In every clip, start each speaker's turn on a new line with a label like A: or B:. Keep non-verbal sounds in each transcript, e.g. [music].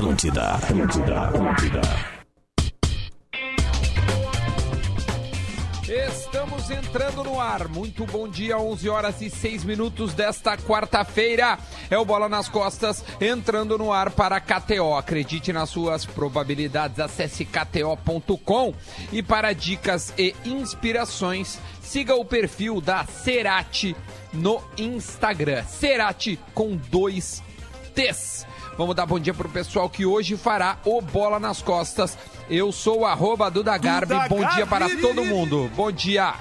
A: Atlântida, Atlântida, Atlântida.
B: Estamos entrando no ar. Muito bom dia, 11 horas e 6 minutos desta quarta-feira. É o Bola nas Costas entrando no ar para KTO. Acredite nas suas probabilidades. Acesse kto.com e para dicas e inspirações, siga o perfil da Cerati no Instagram. Cerati com dois T's. Vamos dar bom dia pro pessoal que hoje fará o Bola nas Costas. Eu sou o arroba Duda Garbi.
C: Duda
B: Bom dia para todo mundo. Bom dia.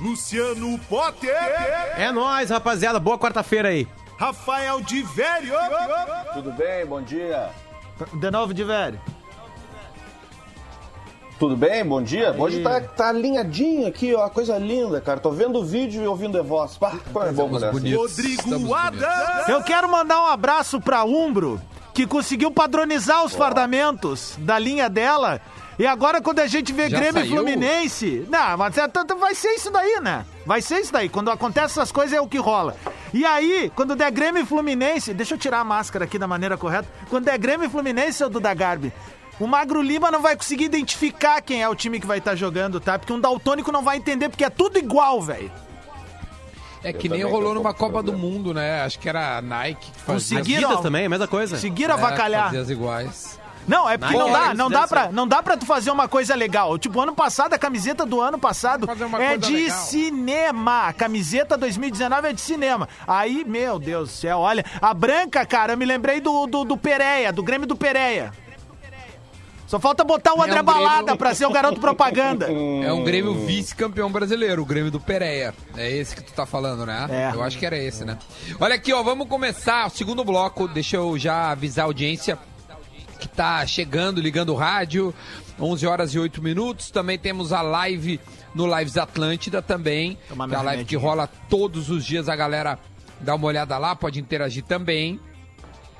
C: Luciano Potter.
D: É nóis, rapaziada. Boa quarta-feira aí.
C: Rafael de Velho.
E: Tudo bem? Bom dia.
D: De novo, de velho.
E: Tudo bem? Bom dia. Hoje tá, tá alinhadinho aqui, ó. Coisa linda, cara. Tô vendo o vídeo e ouvindo a voz. Pá, é bom,
C: Rodrigo. Adams.
F: Eu quero mandar um abraço pra Umbro, que conseguiu padronizar os fardamentos da linha dela. E agora, quando a gente vê
B: Já
F: Grêmio e
B: saiu?
F: Fluminense. Não, mas é, tanto- vai ser isso daí, né? Vai ser isso daí. Quando acontece essas coisas é o que rola. E aí, quando der Grêmio e Fluminense. Deixa eu tirar a máscara aqui da maneira correta. Quando der Grêmio e Fluminense, seu Duda Garbi. O Magro Lima não vai conseguir identificar quem é o time que vai estar jogando, tá? Porque um daltônico não vai entender, porque é tudo igual, velho.
B: É que
E: Eu
B: nem rolou
E: um
B: numa Copa do
E: problema.
B: Mundo, né? Acho que era a Nike que fazia.
F: Consegui-
D: As também, a mesma coisa.
F: Seguir
B: É,
F: avacalhar.
B: fazia as iguais.
F: Não, é porque
D: Nike
F: não dá, não dá, pra, não dá pra tu fazer uma coisa legal. Tipo, ano passado, a camiseta do ano passado é de
B: legal.
F: cinema. A camiseta 2019 é de cinema. Aí, meu Deus do céu, olha. A branca, cara, eu me lembrei do, do, do Pereia, do Grêmio do Pereia. Só falta botar o
B: É
F: André
B: um Grêmio-
F: Balada [laughs] pra ser o garoto propaganda.
B: É um Grêmio vice-campeão brasileiro, o Grêmio do Pereia. É esse que tu tá falando, né?
F: É.
B: Eu acho que era esse, né? Olha aqui, ó, vamos começar o segundo bloco. Deixa eu já avisar a audiência que tá chegando, ligando o rádio. 11 horas e 8 minutos. Também temos a live no Lives Atlântida também.
F: Tomar
B: Que é a live que rola todos os dias. A galera dá uma olhada lá, pode interagir também.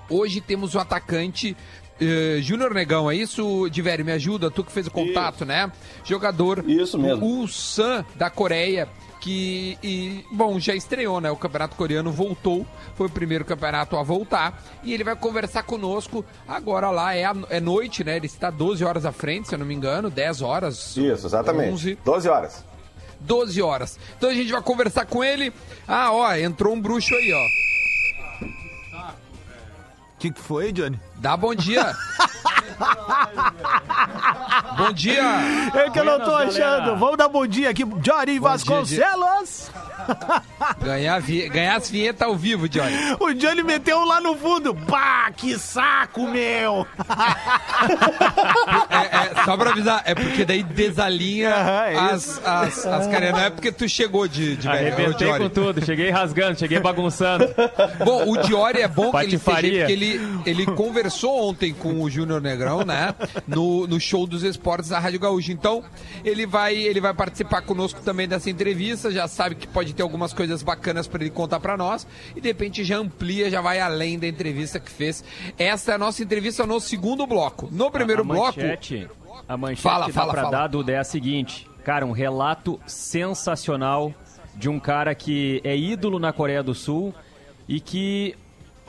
B: Hoje temos o atacante eh, Júnior Negão, é isso, Diverio? Me ajuda, tu que fez o contato, né? Jogador
E: Isso mesmo.
B: o Ulsan da Coreia, que, e, bom, já estreou, né? O campeonato coreano voltou, foi o primeiro campeonato a voltar, e ele vai conversar conosco agora lá, é, a- é noite, né? Ele está 12 horas à frente, se eu não me engano, 10 horas.
E: Isso, exatamente.
B: 11,
E: 12 horas.
B: 12 horas. Então a gente vai conversar com ele. Ah, ó, entrou um bruxo aí, ó.
F: O que, que foi, Johnny?
B: Dá bom dia. bom dia.
F: É que eu não tô achando. Vamos dar bom dia aqui.
B: Bom
F: Vasconcelos.
B: Ganhar, vi- ganhar as vinhetas ao vivo, Johnny.
F: O Johnny meteu lá no fundo. Pá, que saco, meu.
B: É, é, só pra avisar, é porque daí desalinha
F: é
B: as, as, as carinhas. Não é porque tu chegou de, de
G: Arrebentei
B: Diori.
G: com tudo, cheguei rasgando, cheguei bagunçando.
B: Bom, o Diori é bom que ele porque ele, ele conversou ontem com o Júnior Negrão, né? No, no show dos esportes da Rádio Gaúcha. Então, ele vai, ele vai participar conosco também dessa entrevista. Já sabe que pode ter algumas coisas bacanas pra ele contar pra nós. E de repente já amplia, já vai além da entrevista que fez. Essa é a nossa entrevista no segundo bloco. No primeiro
G: a
B: bloco.
G: manchete, a manchete
B: Fala,
G: que
B: fala,
G: dá pra
B: fala.
G: dar, Duda, é a seguinte. Cara, um relato sensacional de um cara que é ídolo na Coreia do Sul e que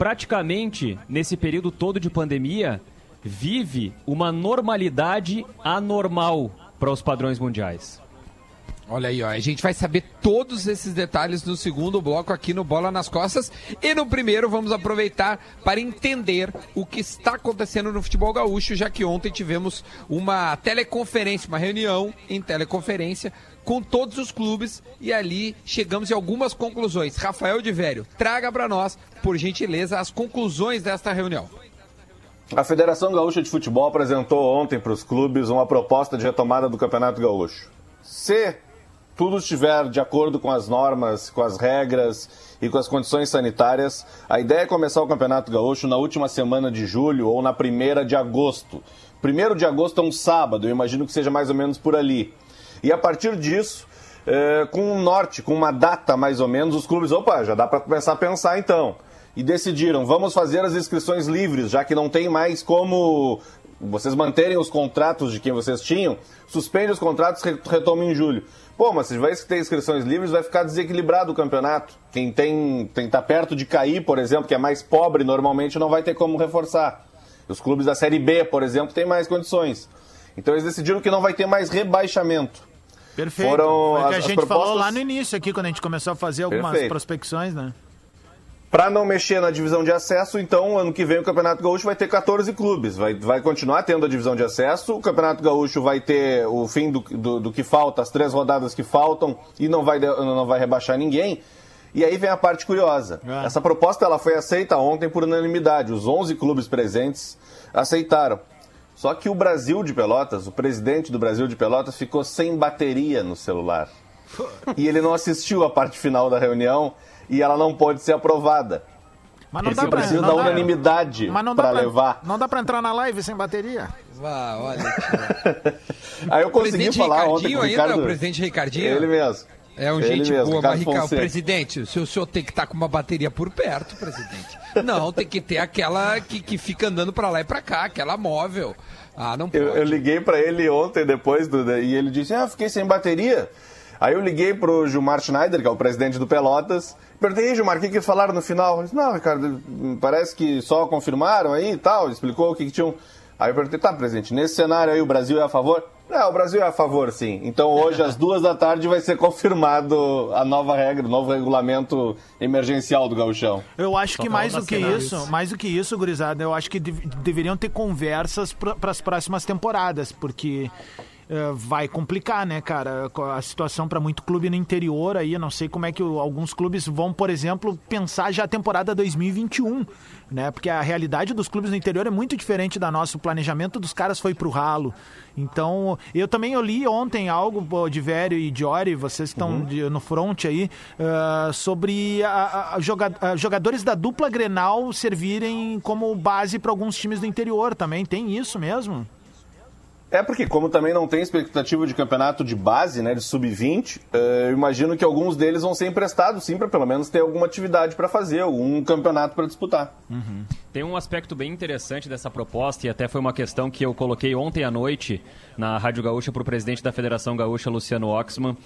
G: praticamente, nesse período todo de pandemia, vive uma normalidade anormal para os padrões mundiais.
B: Olha aí, ó. A gente vai saber todos esses detalhes no segundo bloco aqui no Bola nas Costas. E no primeiro, vamos aproveitar para entender o que está acontecendo no futebol gaúcho, já que ontem tivemos uma teleconferência, uma reunião em teleconferência com todos os clubes e ali chegamos em algumas conclusões. Rafael de Vério, traga para nós, por gentileza, as conclusões desta reunião.
E: A Federação Gaúcha de Futebol apresentou ontem para os clubes uma proposta de retomada do Campeonato Gaúcho. Se tudo estiver de acordo com as normas, com as regras e com as condições sanitárias, a ideia é começar o Campeonato Gaúcho na última semana de julho ou na primeira de agosto. Primeiro de agosto é um sábado, eu imagino que seja mais ou menos por ali. E a partir disso, eh, com um norte, com uma data mais ou menos, os clubes, opa, já dá para começar a pensar então. E decidiram, vamos fazer as inscrições livres, já que não tem mais como vocês manterem os contratos de quem vocês tinham, suspende os contratos e retoma em julho. Pô, mas se vai ter inscrições livres, vai ficar desequilibrado o campeonato. Quem tem, tem tá perto de cair, por exemplo, que é mais pobre normalmente, não vai ter como reforçar. Os clubes da Série B, por exemplo, têm mais condições. Então eles decidiram que não vai ter mais rebaixamento.
F: Perfeito.
E: Foram
F: Foi o que
E: as-
F: a
E: as
F: gente
E: propostas-
F: falou lá no início aqui, quando a gente começou a fazer algumas
E: Perfeito.
F: prospecções, né?
E: Para não mexer na divisão de acesso, então, ano que vem o Campeonato Gaúcho vai ter 14 clubes. Vai, vai continuar tendo a divisão de acesso. O Campeonato Gaúcho vai ter o fim do, do, do que falta, as três rodadas que faltam, e não vai, não vai rebaixar ninguém. E aí vem a parte curiosa.
F: É.
E: Essa proposta ela foi aceita ontem por unanimidade. Os 11 clubes presentes aceitaram. Só que o Brasil de Pelotas, o presidente do Brasil de Pelotas, ficou sem bateria no celular. E ele não assistiu a parte final da reunião e ela não pode ser aprovada.
F: Mas não
E: Porque
F: dá pra, não
E: da unanimidade
F: mas não dá
E: para
F: pra,
E: levar.
F: Não dá pra entrar na live sem bateria.
B: Vá, olha. [laughs]
E: Aí eu consegui falar ontem
B: Ricardinho
E: com o
B: ainda,
E: Ricardo.
B: o presidente Ricardinho?
E: Ele mesmo.
B: É um
E: Ele
B: gente
E: mesmo,
B: boa, mas Ricardo, presidente, se o senhor tem que estar com uma bateria por perto, presidente. Não, tem que ter aquela que, que fica andando pra lá e pra cá, aquela móvel. Ah, não pode.
E: Eu, eu liguei pra ele ontem depois e ele disse: Ah, fiquei sem bateria. Aí eu liguei pro Gilmar Schneider, que é o presidente do Pelotas. Perguntei, "E, Gilmar, o que, que falaram no final? Ele disse, Não, Ricardo, parece que só confirmaram aí e tal. Ele explicou o que, que tinham. Aí eu perguntei, tá, presidente, nesse cenário aí o Brasil é a favor? Não, o Brasil é a favor, sim. Então hoje, às duas da tarde, vai ser confirmado a nova regra, o novo regulamento emergencial do gauchão.
F: Eu acho que
G: Só
F: mais
G: falta
F: do que isso,
G: isso.
F: mais do que isso, gurizada, eu acho que dev- deveriam ter conversas para as próximas temporadas, porque eh, vai complicar, né, cara, a situação para muito clube no interior aí, eu não sei como é que o- alguns clubes vão, por exemplo, pensar já a temporada 2021, né? Porque a realidade dos clubes no interior é muito diferente da nossa, o planejamento dos caras foi pro ralo. Então, eu também eu li ontem algo de Vério e Diori, vocês que estão de- no front aí, ah, sobre a- a joga- a jogadores da dupla Grenal servirem como base para alguns times do interior também. Tem isso mesmo?
E: É porque, como também não tem expectativa de campeonato de base, né, de sub-20, eh, eu imagino que alguns deles vão ser emprestados, sim, para pelo menos ter alguma atividade para fazer, algum campeonato para disputar.
G: Tem um aspecto bem interessante dessa proposta, e até foi uma questão que eu coloquei ontem à noite na Rádio Gaúcha para o presidente da Federação Gaúcha, Luciano Oxman,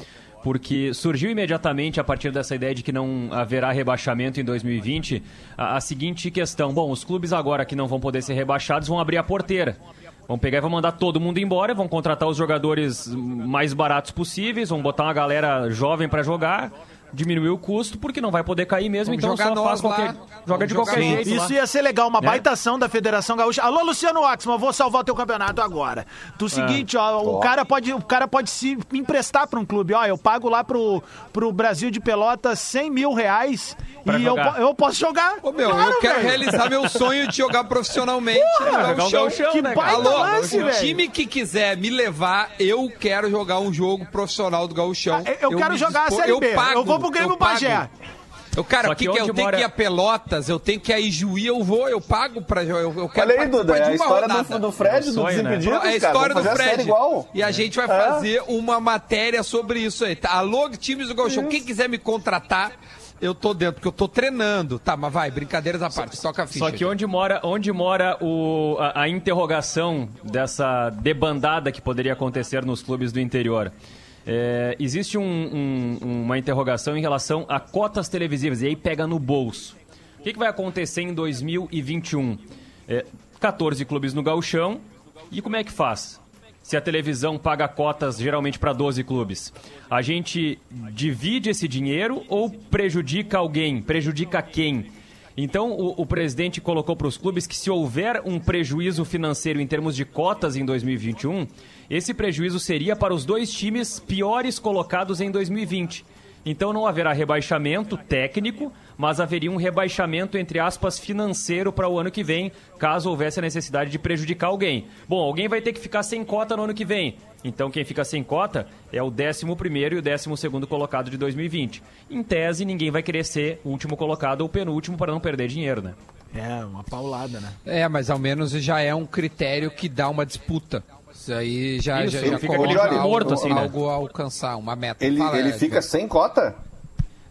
G: porque surgiu imediatamente, a partir dessa ideia de que não haverá rebaixamento em 2020, a, a seguinte questão. Bom, os clubes agora que não vão poder ser rebaixados vão abrir a porteira. Vão pegar e vão mandar todo mundo embora, vão contratar os jogadores mais baratos possíveis, vão botar uma galera jovem para jogar, diminuir o custo, porque não vai poder cair mesmo,
B: Vamos
G: então só faz qualquer...
B: lá.
G: Joga
B: Vamos
G: de qualquer jeito lá.
F: Isso ia ser legal, uma
G: Né?
F: baita ação da Federação Gaúcha. Alô, Luciano Oxman, vou salvar o teu campeonato agora. Do seguinte, ó, o cara pode, o cara pode se emprestar para um clube. Ó, eu pago lá pro, pro Brasil de Pelotas 100 mil reais
G: Pra
F: e eu,
G: jogar.
F: eu posso jogar.
B: Ô, meu,
F: Claro,
B: eu quero
F: velho.
B: realizar meu sonho de jogar profissionalmente
G: jogar um
B: gauchão,
F: Que
G: né,
F: baita
B: Alô,
F: lance,
B: o
F: velho.
B: time que quiser me levar, eu quero jogar um jogo profissional do gauchão.
F: Ah, eu quero
B: me
F: jogar a
B: dispo-
F: Série
B: eu
F: B.
B: Pago,
F: Eu vou pro Grêmio
B: eu pago.
F: Bagé.
B: Eu, cara,
G: Só
B: o que,
G: que
B: é? eu
G: onde
B: tenho
G: mora-
B: que ir a Pelotas, eu tenho que ir a Ijuí, eu vou, eu pago pra. Eu, eu quero
E: Olha aí, Duda, é a
B: de uma
E: história
B: rodada.
E: do, do Fred,
G: É um sonho, né?
E: Desimpedidos,
B: É a
E: cara.
B: história do
E: Vamos fazer a série
B: Fred.
E: igual.
B: E a gente vai
E: É.
B: fazer uma matéria sobre isso aí. Tá? Alô, times do Gauchão, quem quiser me contratar, eu tô dentro, porque eu tô treinando. Tá, mas vai, brincadeiras à parte, toca a ficha.
G: Só que onde mora, onde mora o, a, a interrogação dessa debandada que poderia acontecer nos clubes do interior? É, existe um- um- uma interrogação em relação a cotas televisivas, e aí pega no bolso. O que, que vai acontecer em 2021? É, 14 clubes no gauchão, e como é que faz? Se a televisão paga cotas geralmente para 12 clubes, a gente divide esse dinheiro ou prejudica alguém? Prejudica quem? Então, o, o presidente colocou para os clubes que se houver um prejuízo financeiro em termos de cotas em 2021, esse prejuízo seria para os dois times piores colocados em 2020. Então não haverá rebaixamento técnico, mas haveria um rebaixamento, entre aspas, financeiro para o ano que vem, caso houvesse a necessidade de prejudicar alguém. Bom, alguém vai ter que ficar sem cota no ano que vem. Então quem fica sem cota é o 11 e o 12 colocado de 2020. Em tese, ninguém vai querer ser o último colocado ou penúltimo para não perder dinheiro, né?
F: É, uma paulada, né?
B: É, mas ao menos já é um critério que dá uma disputa. Isso aí já,
G: Isso,
B: já,
G: ele
B: já
G: fica
B: coloca
E: ali
B: algo,
G: morto, assim, né?
B: algo a alcançar, uma meta.
E: Ele,
B: Fala,
E: ele
B: Edson.
E: fica sem cota?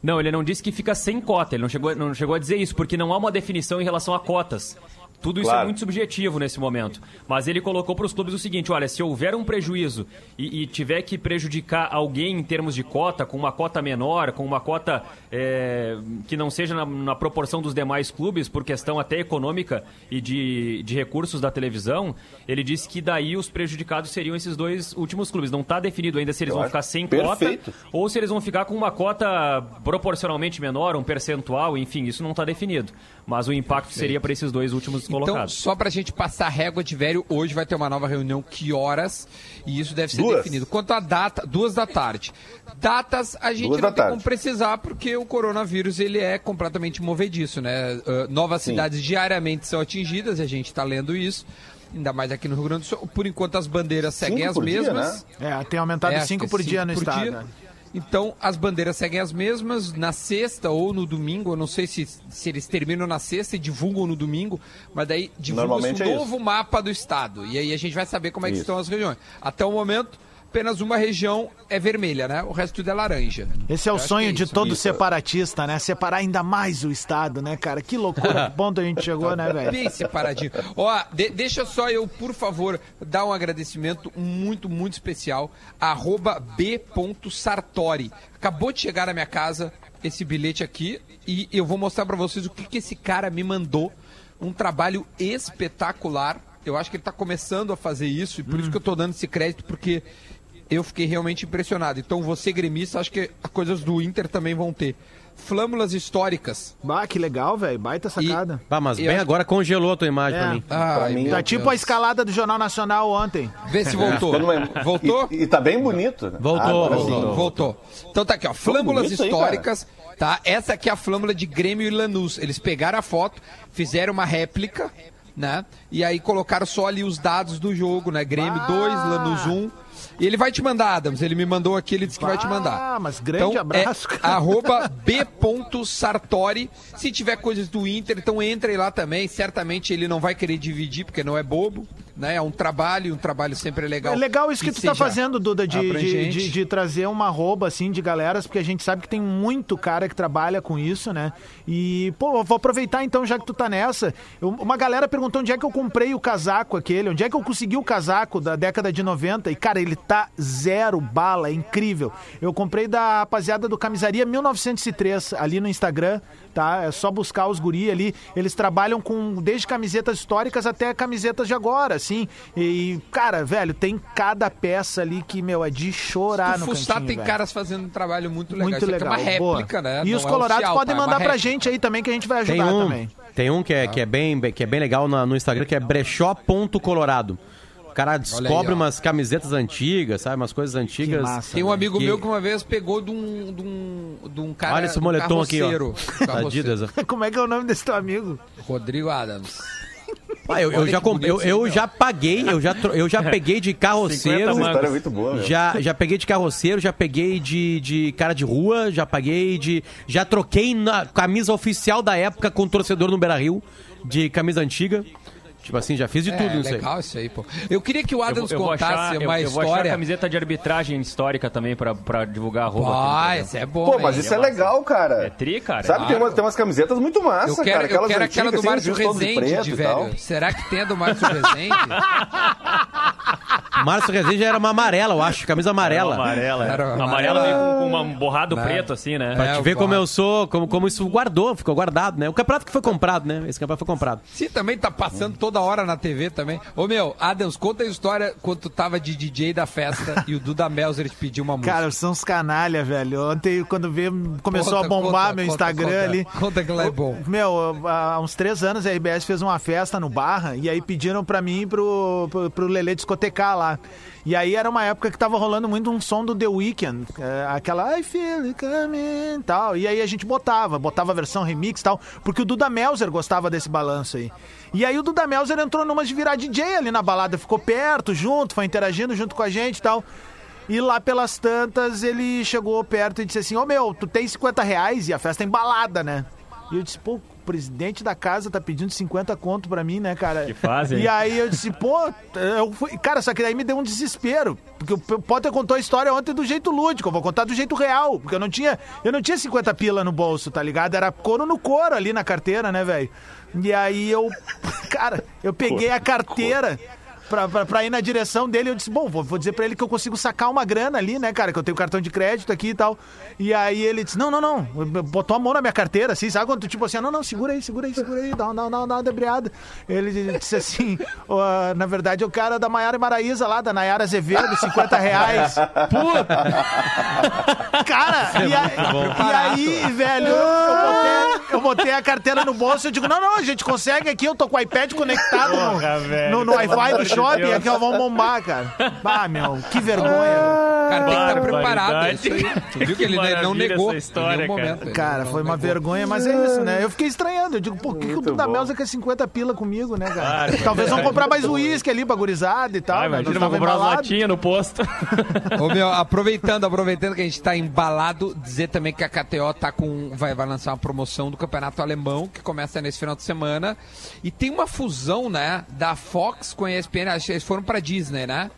G: Não, ele não disse que fica sem cota, ele não chegou, não chegou a dizer isso, porque não há uma definição em relação a cotas. Tudo isso é
E: Claro.
G: muito subjetivo nesse momento. Mas ele colocou para os clubes o seguinte: olha, se houver um prejuízo e, e tiver que prejudicar alguém em termos de cota, com uma cota menor, com uma cota é, que não seja na, na proporção dos demais clubes, por questão até econômica e de, de recursos da televisão, ele disse que daí os prejudicados seriam esses dois últimos clubes. Não está definido ainda se eles
E: Eu
G: vão ficar sem
E: perfeito.
G: cota ou se eles vão ficar com uma cota proporcionalmente menor, um percentual, enfim, isso não está definido. Mas o impacto seria para esses dois últimos
B: Então,
G: colocados.
B: só pra gente passar a régua de velho, hoje vai ter uma nova reunião, que horas? E isso deve ser
E: Duas.
B: definido. Quanto à data, duas da tarde. Datas a gente
E: Duas
B: não tem
E: tarde.
B: como precisar, porque o coronavírus ele é completamente movediço, né? Ah, novas
E: Sim.
B: cidades diariamente são atingidas, a gente tá lendo isso. Ainda mais aqui no Rio Grande do Sul. Por enquanto as bandeiras seguem
E: Cinco
B: as
E: por dia,
B: mesmas.
E: né?
F: É, tem aumentado
B: É, acho
F: 5
B: que é
F: por dia
B: cinco
F: no
B: por
F: estado.
B: dia.
F: né?
B: Então, as bandeiras seguem as mesmas na sexta ou no domingo. Eu não sei se, se eles terminam na sexta e divulgam no domingo, mas daí divulga
E: Normalmente
B: um
E: é
B: novo mapa do estado. E aí a gente vai saber como é que
E: Isso.
B: estão as regiões. Até o momento, apenas uma região é vermelha, né? O resto tudo é laranja.
F: Esse é o
B: Eu
F: sonho
B: é
F: de
B: isso.
F: todo
E: Isso.
F: separatista, né? Separar ainda mais o Estado, né, cara? Que loucura, que ponto a gente [laughs] chegou, né, velho?
B: Bem separadinho. Ó, de- deixa só eu, por favor, dar um agradecimento muito, muito especial. Arroba b.sartori. Acabou de chegar na minha casa esse bilhete aqui e eu vou mostrar pra vocês o que, que esse cara me mandou. Um trabalho espetacular. Eu acho que ele tá começando a fazer isso e por isso que eu tô dando esse crédito, porque eu fiquei realmente impressionado. Então você, gremista, acho que as coisas do Inter também vão ter. Flâmulas históricas.
F: Bah, que legal, velho. Baita sacada.
D: Bah, mas
B: Eu
D: bem
B: acho-
D: agora congelou a tua imagem
F: É.
D: pra mim.
B: Ai,
E: mim-
B: meu
F: Tá tipo
B: Deus.
F: a escalada do Jornal Nacional ontem.
B: Vê se voltou. Voltou?
E: E, e tá bem bonito. né?
D: Voltou,
E: agora sim.
D: voltou.
B: Voltou. Então tá aqui, ó. Flâmulas
E: bonito aí,
B: históricas, tá? Essa aqui é a flâmula de Grêmio e Lanús. Eles pegaram a foto, fizeram uma réplica, né? E aí colocaram só ali os dados do jogo, né? Grêmio 2, Lanús 1. E ele vai te mandar, Adams. Ele me mandou aqui, ele disse que vai te mandar.
F: Ah, mas grande
B: então,
F: abraço,
B: É, arroba [laughs] b.sartori. Se tiver coisas do Inter, então entrem lá também. Certamente ele não vai querer dividir, porque não é bobo. Né? É um trabalho, um trabalho sempre é legal.
F: É legal isso que, tu tá fazendo, Duda, de, de, de- de trazer uma rouba, assim, de galeras, porque a gente sabe que tem muito cara que trabalha com isso, né? E, pô, vou aproveitar então, já que tu tá nessa. Eu- uma galera perguntou onde é que eu comprei o casaco aquele, onde é que eu consegui o casaco da década de 90. E, cara, ele tá zero bala, é incrível. Eu comprei da rapaziada do Camisaria 1903, ali no Instagram, tá? É só buscar os guri ali. Eles trabalham com desde camisetas históricas até camisetas de agora, assim. E, cara, velho, tem cada peça ali que, meu, é de chorar no
B: fuçar,
F: cantinho,
B: tem
F: velho.
B: caras fazendo um trabalho muito legal.
F: Muito
B: Isso aqui
F: legal.
B: é uma réplica,
F: boa.
B: né?
F: E
B: Não
F: os
B: é
F: colorados
B: oficial,
F: podem
B: tá? É uma
F: mandar pra
B: réplica.
F: gente aí também, que a gente vai
D: Tem
F: ajudar
D: um,
F: também.
D: tem um que é, que é, bem, que é bem legal na- no Instagram, que é brechó.colorado. O cara descobre
B: ó.
D: umas camisetas antigas, sabe? Umas coisas antigas.
F: massa.
B: Tem um amigo
D: Que-
B: meu que uma vez pegou de um, de um, de um cara.
D: Olha esse
B: de um
D: moletom aqui, ó. [laughs] Adidas. ó. [laughs]
F: Como é que é o nome desse teu amigo?
B: Rodrigo Adams.
D: Ah, eu, eu já comprei, eu, eu já paguei, eu já, eu já [laughs] peguei de carroceiro.
G: 50
E: Essa história é muito boa, meu.
D: Já, já peguei de carroceiro, já peguei de, de cara de rua, já paguei de. Já troquei na camisa oficial da época com o torcedor no Beira Rio, de camisa antiga. Tipo assim, já fiz de tudo
B: é,
D: nisso aí.
B: legal isso aí, pô. Eu queria que o
G: Eu,
B: Adams
G: eu vou
B: contasse
G: achar, eu,
B: uma
G: eu vou achar a
B: história.
G: camiseta de arbitragem histórica também pra, pra divulgar a roupa.
B: Ah, esse é bom.
E: Pô, mas
B: hein?
E: isso é legal, cara.
G: É tri, cara.
E: Sabe, tem,
B: Claro.
E: umas, tem umas camisetas muito massa,
B: Eu quero,
E: cara.
B: eu
E: Aquelas
B: quero
E: antigas,
B: aquela do
E: assim,
B: Márcio
E: todos
B: Rezende, de velho. Será que tem a do Márcio Rezende? [laughs]
D: Márcio Rezende era uma amarela, eu acho, camisa amarela.
G: Amarela.
B: Era
G: é.
B: amarela.
G: Amarela meio com, com uma- um borrado preto, assim, né?
D: Pra
B: É,
D: te
B: eu
D: ver como eu sou, como, como isso guardou, ficou guardado, né? O campeonato que foi comprado, né? Esse campeonato foi comprado.
B: Sim, também tá passando toda hora na TV também. Ô meu, Adams, conta a história quando tu tava de DJ da festa [laughs] e o Duda Melzer te pediu uma música.
F: Cara, são uns canalha, velho. Ontem, quando veio, começou
B: Conta,
F: a bombar
B: conta,
F: meu
B: conta,
F: Instagram ali.
B: Conta que lá é bom.
F: Meu, há uns três anos a RBS fez uma festa no Barra e aí pediram pra mim pro, pro, pro Lelê discotecar lá. E aí era uma época que tava rolando muito um som do The Weeknd, é, aquela I feel it coming tal. E aí a gente botava, botava a versão remix tal, porque o Duda Melzer gostava desse balanço aí. E aí o Duda Melzer entrou numa de virar DJ ali na balada, ficou perto, junto, foi interagindo junto com a gente e tal. E lá pelas tantas ele chegou perto e disse assim: Ô meu, tu tem 50 reais e a festa é embalada, né? E eu disse: pô, presidente da casa tá pedindo 50 conto pra mim, né, cara?
G: Que hein?
F: E aí eu disse, pô, eu fui. Cara, só que daí me deu um desespero. Porque o Potter contou a história ontem do jeito lúdico, eu vou contar do jeito real. Porque eu não tinha. Eu não tinha 50 pila no bolso, tá ligado? Era couro no couro ali na carteira, né, velho? E aí eu. [laughs] Cara, eu peguei a carteira. Pra, pra, pra ir na direção dele, eu disse, bom, vou, vou dizer pra ele que eu consigo sacar uma grana ali, né, cara, que eu tenho cartão de crédito aqui e tal. E aí ele disse, não, não, não, botou a mão na minha carteira, assim, sabe quando tu, tipo assim, não, não, segura aí, segura aí, segura aí, dá, dá, dá, dá uma debreada. Ele disse assim, na verdade, o cara da Maiara Maraíza lá, da Nayara Azevedo, 50 reais. Puta! Cara, e, a- e aí, velho, eu botei, eu botei a carteira no bolso e eu digo, não, não, a gente consegue aqui, eu tô com o iPad conectado no-
G: velho,
F: no, no Wi-Fi do shopping, aqui, ó, vamos bombar, cara. Ah, meu, que vergonha.
B: Cara, tem que estar preparado. é isso aí. Tu viu que ele
G: maravilha
B: não negou
G: essa história,
B: em nenhum
G: cara.
B: momento. ele
F: Cara,
B: não
F: foi uma
B: negou.
F: vergonha, mas é isso, né? Eu fiquei estranhando. Eu digo, por que, que o
E: Muito
F: Duda
E: bom.
F: Melza quer 50 pila comigo, né, cara?
G: Claro,
F: Talvez vão
G: cara.
F: comprar mais uísque ali pra gurizada e tal.
G: Ah,
F: né?
G: imagina,
F: Nós
G: vou
F: tava
G: comprar umas
F: embalado.
G: latinhas no posto. [laughs]
B: Ô, meu, aproveitando, aproveitando que a gente tá embalado, dizer também que a KTO tá com, vai, vai lançar uma promoção do Campeonato Alemão, que começa nesse final de semana. E tem uma fusão, né, da Fox com a ESPN, que eles foram pra Disney, né?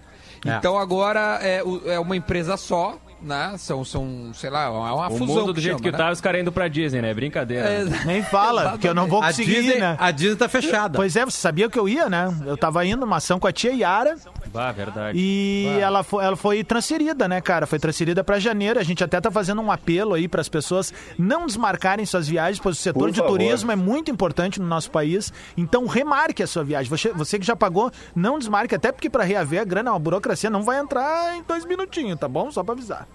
D: É.
B: Então agora é, é uma empresa só, né? São, são sei lá, é uma
G: O
B: fusão.
G: mundo do jeito
B: chama,
G: que
B: né?
G: tá, os caras indo pra Disney, né? Brincadeira.
B: É, [laughs]
F: Nem fala, porque eu não vou
D: A
F: conseguir
D: Disney,
F: ir, né?
D: a Disney tá fechada.
F: Pois é, você sabia que eu ia, né? Eu tava indo numa ação com a tia Yara
G: Bah, verdade.
F: e ela foi, ela foi transferida, né, cara? Foi transferida pra janeiro. A gente até tá fazendo um apelo aí pras pessoas não desmarcarem suas viagens, pois o setor
E: Por
F: de
E: favor.
F: turismo é muito importante no nosso país. Então remarque a sua viagem. Você, você que já pagou, não desmarque, até porque pra reaver a grana, é uma burocracia, não vai entrar em dois minutinhos, tá bom? Só pra avisar.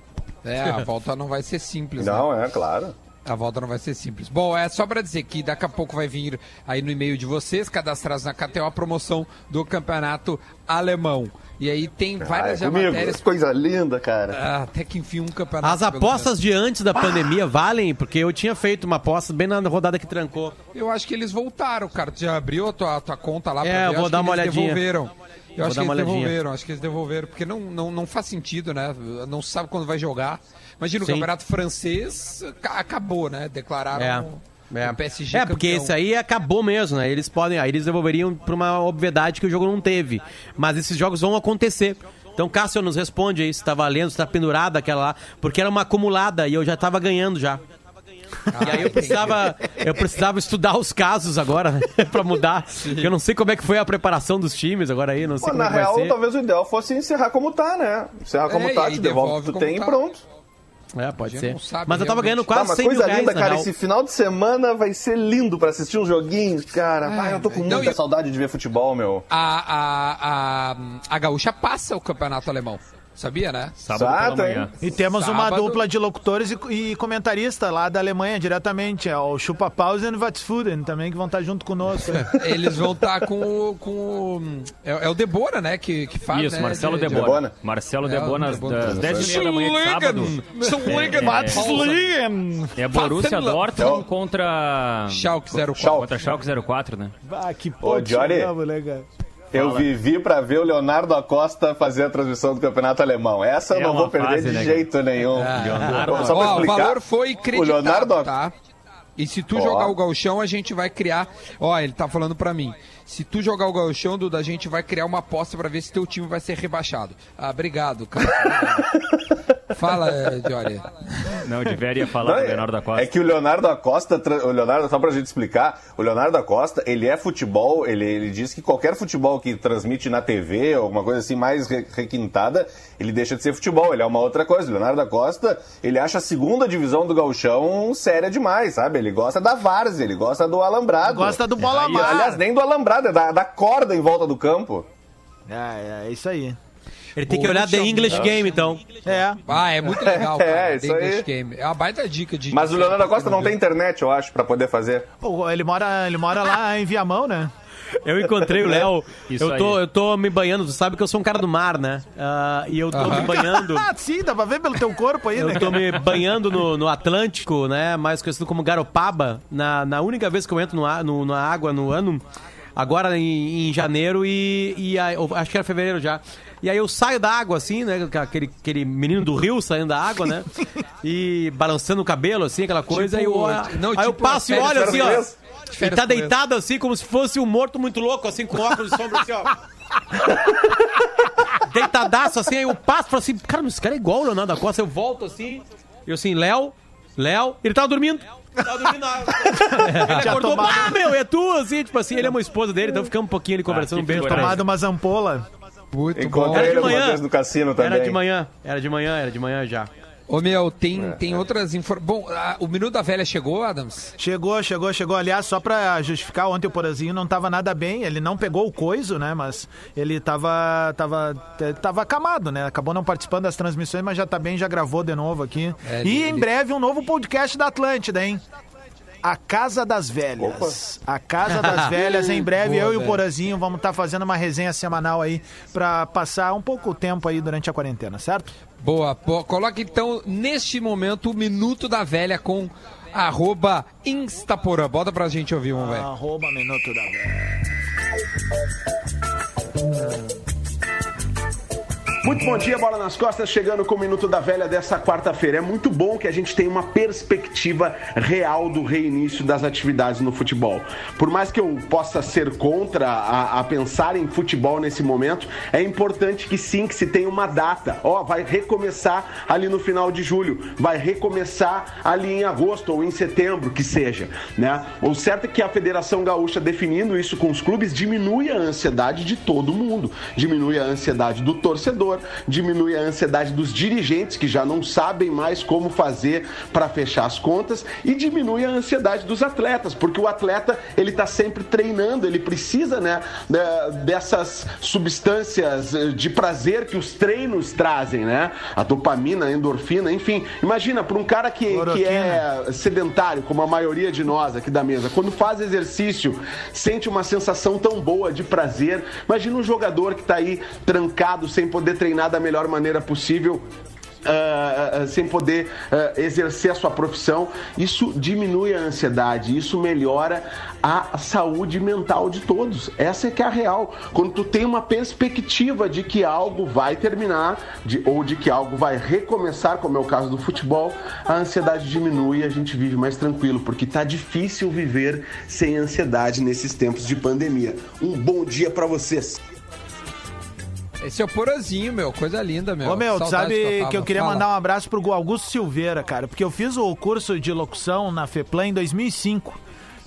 B: É, a volta não vai ser simples. né?
E: Não, é claro.
B: A volta não vai ser simples. Bom, é só pra dizer que daqui a pouco vai vir aí no e-mail de vocês, cadastrados na KTO, a promoção do campeonato alemão. E aí tem várias
E: Ai,
B: já
E: comigo,
B: matérias.
E: coisa linda, cara.
B: Ah, até que enfim um campeonato.
D: As apostas de antes da pandemia valem, porque eu tinha feito uma aposta bem na rodada que trancou.
B: Eu acho que eles voltaram, cara. Tu já abriu a tua, a tua conta lá pra
D: É,
B: ver?
D: eu vou
B: acho
D: dar uma
B: eles
D: olhadinha.
B: devolveram. Eu acho que eles
D: olhadinha.
B: devolveram, acho que eles devolveram, porque não, não, não faz sentido, né? Não se sabe quando vai jogar. Imagina, o
D: Sim.
B: campeonato francês ca- acabou, né? Declararam
D: É.
B: o,
D: É,
B: o PSG
D: é porque
B: campeão.
D: esse aí acabou mesmo, né? Eles podem, aí eles devolveriam por uma obviedade que o jogo não teve. Mas esses jogos vão acontecer. Então, Cássio nos responde aí se tá valendo, se tá pendurada aquela lá, porque era uma acumulada e eu já tava ganhando já. E aí eu precisava, eu precisava estudar os casos agora, né? [laughs] pra mudar. Eu não sei como é que foi a preparação dos times agora aí, não sei
E: Pô,
D: como é
E: na
D: que vai
E: real,
D: ser.
E: talvez o ideal fosse encerrar como tá, né? Encerrar como
B: É,
E: tá, te
B: devolve
E: o que tu tem
B: tá.
E: e pronto.
D: É, pode ser.
B: sabe
D: Mas eu tava
B: realmente.
D: ganhando
E: Tá,
D: quase
E: mas
D: 100 mil
E: coisa
D: reais,
E: linda,
D: na
E: cara.
D: real.
E: Esse final de semana vai ser lindo pra assistir uns joguinhos, cara. Ai, eu tô com
B: Não,
E: muita
B: e-
E: saudade de ver futebol, meu.
B: A, a, a, a Gaúcha passa o campeonato alemão. Sabia, né?
G: Sábado
E: Exato,
G: pela manhã.
F: E temos uma
B: Sábado.
F: dupla de locutores e, e comentarista lá da Alemanha diretamente, é o Chupa Pausen e o Watzfuden também, que vão estar junto conosco. [laughs]
B: Eles vão estar com o. Com o é, é o Debora, né? Que, que faz.
G: Isso,
B: né,
G: Marcelo
B: de- de-
G: Debona.
E: Debona.
G: Marcelo
B: É,
G: Debona, às
B: Debona.
G: das 10 e meia da manhã de sábado. É Borussia
B: Fazenland.
G: Dortmund contra...
B: Schalke 04.
E: Schalke.
G: Contra Schalke 04, né?
F: Ah, que pouco
E: Johnny.
F: né, cara?
E: Eu vivi pra ver o Leonardo Acosta fazer a transmissão do Campeonato Alemão. Essa eu
G: É
E: não vou perder
G: fase,
E: de
G: né,
E: jeito nenhum.
G: Leonardo
E: Só pra
B: Ó, o valor foi creditado,
E: o Leonardo
B: tá? E se tu
E: Ó.
B: jogar o galchão, a gente vai criar... Ó, ele tá falando pra mim. Se tu jogar o galchão, Duda, a gente vai criar uma aposta pra ver se teu time vai ser rebaixado. Ah, obrigado, cara. [laughs] Fala, eh, Jory.
G: Não, deveria
E: Não,
G: falar do
E: é-
G: Leonardo da Costa.
E: É que o Leonardo Acosta, tra- o Leonardo, só pra gente explicar, o Leonardo Acosta, ele é futebol, ele, ele diz que qualquer futebol que transmite na TV, ou alguma coisa assim mais re- requintada, ele deixa de ser futebol, ele é uma outra coisa. O Leonardo Acosta, ele acha a segunda divisão do gauchão séria demais, sabe? Ele gosta da várzea, ele gosta do alambrado.
F: Gosta do bola
E: E,
F: mar.
E: aliás, nem do alambrado, é da, da corda em volta do campo.
F: É, é isso aí.
D: Ele tem que olhar The English Game, então.
F: É.
B: Ah, é muito legal, [laughs] cara.
E: É,
B: The
E: isso aí.
B: English Game. É uma baita dica de...
E: Mas o Leonardo Acosta não tem internet, eu acho, pra poder fazer.
F: Pô, ele mora, ele mora lá em Viamão, né?
D: Eu encontrei o [laughs] Léo.
G: Isso
D: Eu tô,
G: aí.
D: eu tô me banhando, tu sabe que eu sou um cara do mar, né? Ah, e eu tô me banhando. [laughs]
F: Ah, sim, dá pra ver pelo teu corpo aí, né?
D: Eu tô me banhando no, no Atlântico, né? Mais conhecido como Garopaba, na, na única vez que eu entro no, a- no- na água no ano, agora em, em janeiro e, e aí- eu acho que era fevereiro já. E aí eu saio da água assim, né? Aquele, aquele menino do rio saindo da água, né? [laughs] E balançando o cabelo, assim, aquela coisa.
B: Tipo,
D: aí eu,
B: não,
D: aí eu
B: tipo
D: passo e olho assim, ó. Ele tá deitado assim, como se fosse um morto muito louco, assim, com óculos de sombra, assim, ó. [laughs] Deitadaço, assim, aí eu passo e falo assim, cara, mas esse cara é igual o Leonardo da Costa. Eu volto assim, eu assim, Léo, Léo, ele tava dormindo. Tava dormindo na... [laughs] Ele acordou,
F: tomado-
D: ah, meu, é tu, assim, tipo assim, ele é uma esposa dele, então ficamos um pouquinho ali conversando,
G: que
D: um beijo pra.
F: Tomado umas ampolas.
B: Muito bom.
E: Encontrei
D: Era de manhã.
E: vezes no cassino também.
D: Era de manhã, era de manhã, era de manhã já.
B: Ô, meu, tem, tem outras informações. Bom, ah, o Minuto da Velha chegou, Adams?
F: Chegou, chegou, chegou. Aliás, só pra justificar, ontem o Porazinho não tava nada bem. Ele não pegou o coiso, né? Mas ele tava, tava, tava acamado, né? Acabou não participando das transmissões, mas já tá bem, já gravou de novo aqui.
B: É,
F: e
B: ele-
F: em breve um novo podcast da Atlântida, hein? A Casa das Velhas. A Casa das [laughs] Velhas, em breve,
B: Boa,
F: eu e o
B: velho.
F: Porazinho vamos estar fazendo uma resenha semanal aí pra passar um pouco o tempo aí durante a quarentena, certo?
B: Boa. Pô, coloca então, neste momento, o Minuto da Velha com arroba Instaporã. Bota pra gente ouvir, vamos ver.
F: Arroba Minuto da Velha.
H: Muito bom dia, bola nas costas, chegando com o Minuto da Velha dessa quarta-feira. É muito bom que a gente tenha uma perspectiva real do reinício das atividades no futebol. Por mais que eu possa ser contra a, a pensar em futebol nesse momento, é importante que sim, que se tenha uma data. Ó, vai recomeçar ali no final de julho, vai recomeçar ali em agosto ou em setembro, que seja, né? O certo é que a Federação Gaúcha definindo isso com os clubes diminui a ansiedade de todo mundo, diminui a ansiedade do torcedor, diminui a ansiedade dos dirigentes que já não sabem mais como fazer para fechar as contas e diminui a ansiedade dos atletas, porque o atleta ele está sempre treinando, ele precisa, né, da- dessas substâncias eh, de prazer que os treinos trazem, né? A dopamina, a endorfina, enfim. Imagina para um cara que, que é sedentário, como a maioria de nós aqui da mesa, quando faz exercício, sente uma sensação tão boa de prazer. Imagina um jogador que está aí trancado, sem poder treinar da melhor maneira possível. ah, ah, sem poder ah, exercer a sua profissão, isso diminui a ansiedade, isso melhora a saúde mental de todos. Essa é que é a real. Quando tu tem uma perspectiva de que algo vai terminar, de- ou de que algo vai recomeçar, como é o caso do futebol, a ansiedade diminui e a gente vive mais tranquilo, porque tá difícil viver sem ansiedade nesses tempos de pandemia. Um bom dia para vocês.
B: Esse é o Porazinho, meu. Coisa linda, meu.
F: Ô, meu, tu sabe
B: tava.
F: que eu queria
B: Fala.
F: mandar um abraço pro Augusto Silveira, cara, porque eu fiz o curso de locução na FEPLAN em 2005.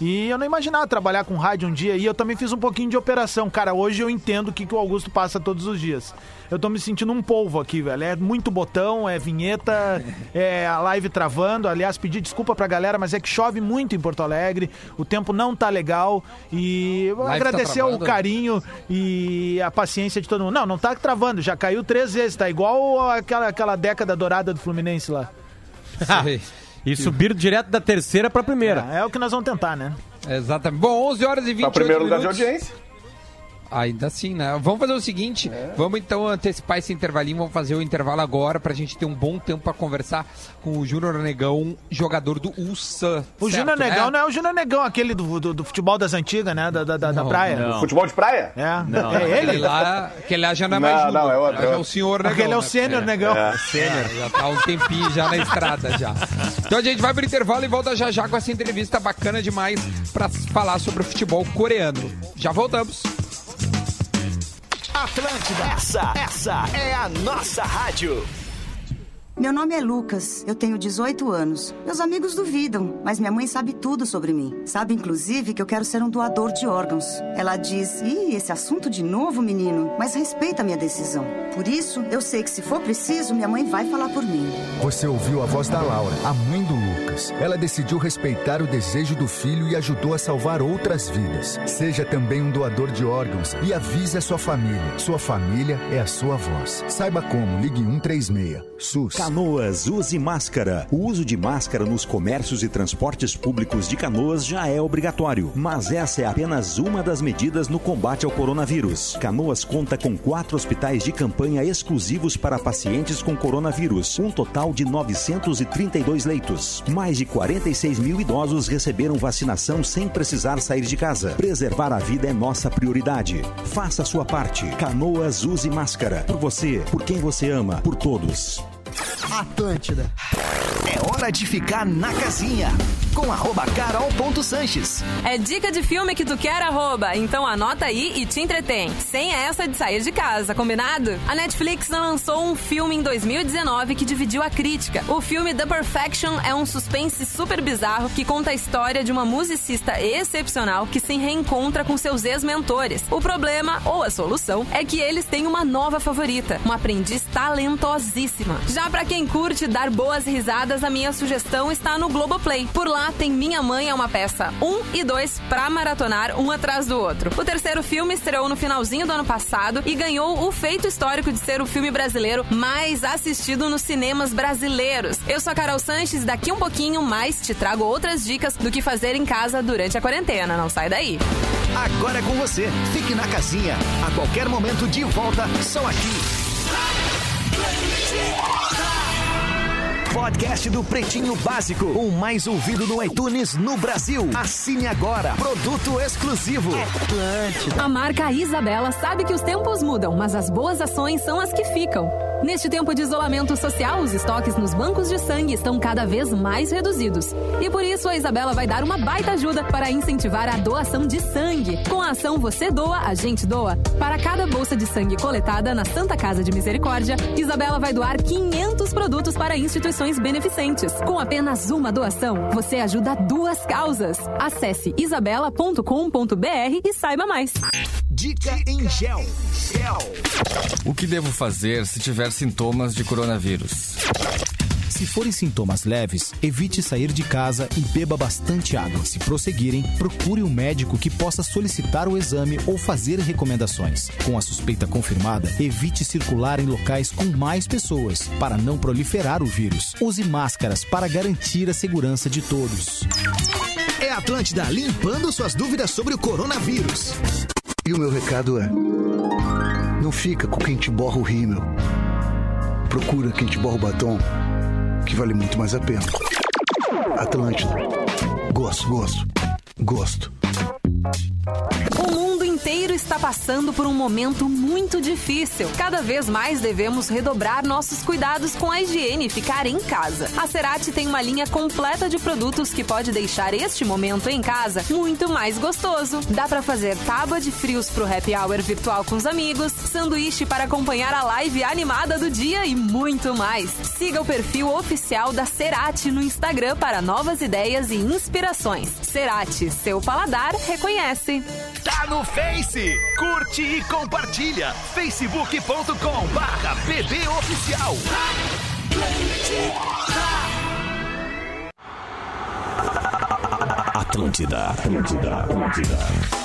F: E eu não imaginava trabalhar com rádio um dia. E eu também fiz um pouquinho de operação. Cara, hoje eu entendo o que, que o Augusto passa todos os dias. Eu tô me sentindo um polvo aqui, velho. É muito botão, é vinheta, [laughs] é a live travando. Aliás, pedir desculpa pra galera, mas é que chove muito em Porto Alegre. O tempo não tá legal. E
B: tá
F: agradecer o
B: travando?
F: carinho e a paciência de todo mundo. Não, não tá travando. Já caiu três vezes. Tá igual aquela, aquela década dourada do Fluminense lá. [laughs]
D: E subir direto da terceira pra primeira.
F: É o que nós vamos tentar, né?
B: Exatamente. Bom, 11 horas e 28
E: Para primeiro lugar de
B: minutos.
E: audiência.
B: Ainda assim, né? Vamos fazer o seguinte, vamos então antecipar esse intervalinho, vamos fazer o intervalo agora pra gente ter um bom tempo pra conversar com o Júnior Negão, jogador do USAN.
F: O Júnior Negão
B: né?
F: não é o Júnior Negão, aquele do, do, do futebol das antigas, né? Da, da, da- da
B: Não,
F: praia.
G: não.
E: Futebol de praia?
F: É,
G: Não,
F: é
B: Aquele
F: ele?
B: lá, aquele lá já não é
E: Não,
B: mais Júnior,
E: não, é outro,
B: já
E: é
B: é o senhor Negão.
F: Aquele é o
B: né?
F: sênior
B: É.
F: Negão.
B: É, já tá um tempinho já na estrada já. Então a gente vai pro intervalo e volta já já com essa entrevista bacana demais pra falar sobre o futebol coreano. Já voltamos.
I: Atlântida, essa, essa é a nossa rádio.
J: Meu nome é Lucas, eu tenho 18 anos. Meus amigos duvidam, mas minha mãe sabe tudo sobre mim. Sabe, inclusive, que eu quero ser um doador de órgãos. Ela diz: Ih, esse assunto de novo, menino, mas respeita a minha decisão. Por isso, eu sei que se for preciso, minha mãe vai falar por mim.
K: Você ouviu a voz da Laura, a mãe do Lucas. Ela decidiu respeitar o desejo do filho e ajudou a salvar outras vidas. Seja também um doador de órgãos e avise a sua família. Sua família é a sua voz. Saiba como, ligue 136. SUS.
L: Canoas, use máscara. O uso de máscara nos comércios e transportes públicos de Canoas já é obrigatório, mas essa é apenas uma das medidas no combate ao coronavírus. Canoas conta com quatro hospitais de campanha exclusivos para pacientes com coronavírus, um total de 932 leitos. Mais de 46 mil idosos receberam vacinação sem precisar sair de casa. Preservar a vida é nossa prioridade. Faça a sua parte. Canoas, use máscara. Por você, por quem você ama, por todos.
I: Atlântida. É hora de ficar na casinha. Com arroba carol.sanches.
M: É dica de filme que tu quer, arroba. Então anota aí e te entretém. Sem essa de sair de casa, combinado? A Netflix lançou um filme em 2019 que dividiu a crítica. O filme The Perfection é um suspense super bizarro que conta a história de uma musicista excepcional que se reencontra com seus ex-mentores. O problema, ou a solução, é que eles têm uma nova favorita, uma aprendiz talentosíssima. Já pra quem curte dar boas risadas, a minha sugestão está no Globoplay. Por lá tem Minha Mãe é uma peça 1 e 2 pra maratonar um atrás do outro. O terceiro filme estreou no finalzinho do ano passado e ganhou o feito histórico de ser o filme brasileiro mais assistido nos cinemas brasileiros. Eu sou a Carol Sanches, daqui um pouquinho mais te trago outras dicas do que fazer em casa durante a quarentena. Não sai daí.
I: Agora é com você. Fique na casinha. A qualquer momento de volta, só aqui. Podcast do Pretinho Básico, o mais ouvido no iTunes no Brasil. Assine agora. Produto exclusivo.
M: A marca Isabela sabe que os tempos mudam, mas as boas ações são as que ficam. Neste tempo de isolamento social, os estoques nos bancos de sangue estão cada vez mais reduzidos. E por isso a Isabela vai dar uma baita ajuda para incentivar a doação de sangue. Com a ação Você Doa, a Gente Doa, para cada bolsa de sangue coletada na Santa Casa de Misericórdia, Isabela vai doar 500 produtos para instituições beneficentes. Com apenas uma doação, você ajuda duas causas. Acesse isabela.com.br e saiba mais.
I: Dica em gel. Gel.
N: O que devo fazer se tiver sintomas de coronavírus?
O: Se forem sintomas leves, evite sair de casa e beba bastante água. Se prosseguirem, procure um médico que possa solicitar o exame ou fazer recomendações. Com a suspeita confirmada, evite circular em locais com mais pessoas para não proliferar o vírus. Use máscaras para garantir a segurança de todos.
I: É a Atlântida limpando suas dúvidas sobre o coronavírus.
P: E o meu recado é: não fica com quem te borra o rímel. Procura quem te borra o batom, que vale muito mais a pena. Atlântida. Gosto, gosto, gosto.
M: Está passando por um momento muito difícil. Cada vez mais devemos redobrar nossos cuidados com a higiene e ficar em casa. A Cerati tem uma linha completa de produtos que pode deixar este momento em casa muito mais gostoso. Dá para fazer tábua de frios pro happy hour virtual com os amigos, sanduíche para acompanhar a live animada do dia e muito mais. Siga o perfil oficial da Cerati no Instagram para novas ideias e inspirações. Cerati, seu paladar reconhece.
I: Tá no Face. Curte e compartilha. facebook.com barra bbOficial.
A: Atlântida, Atlântida, Atlântida.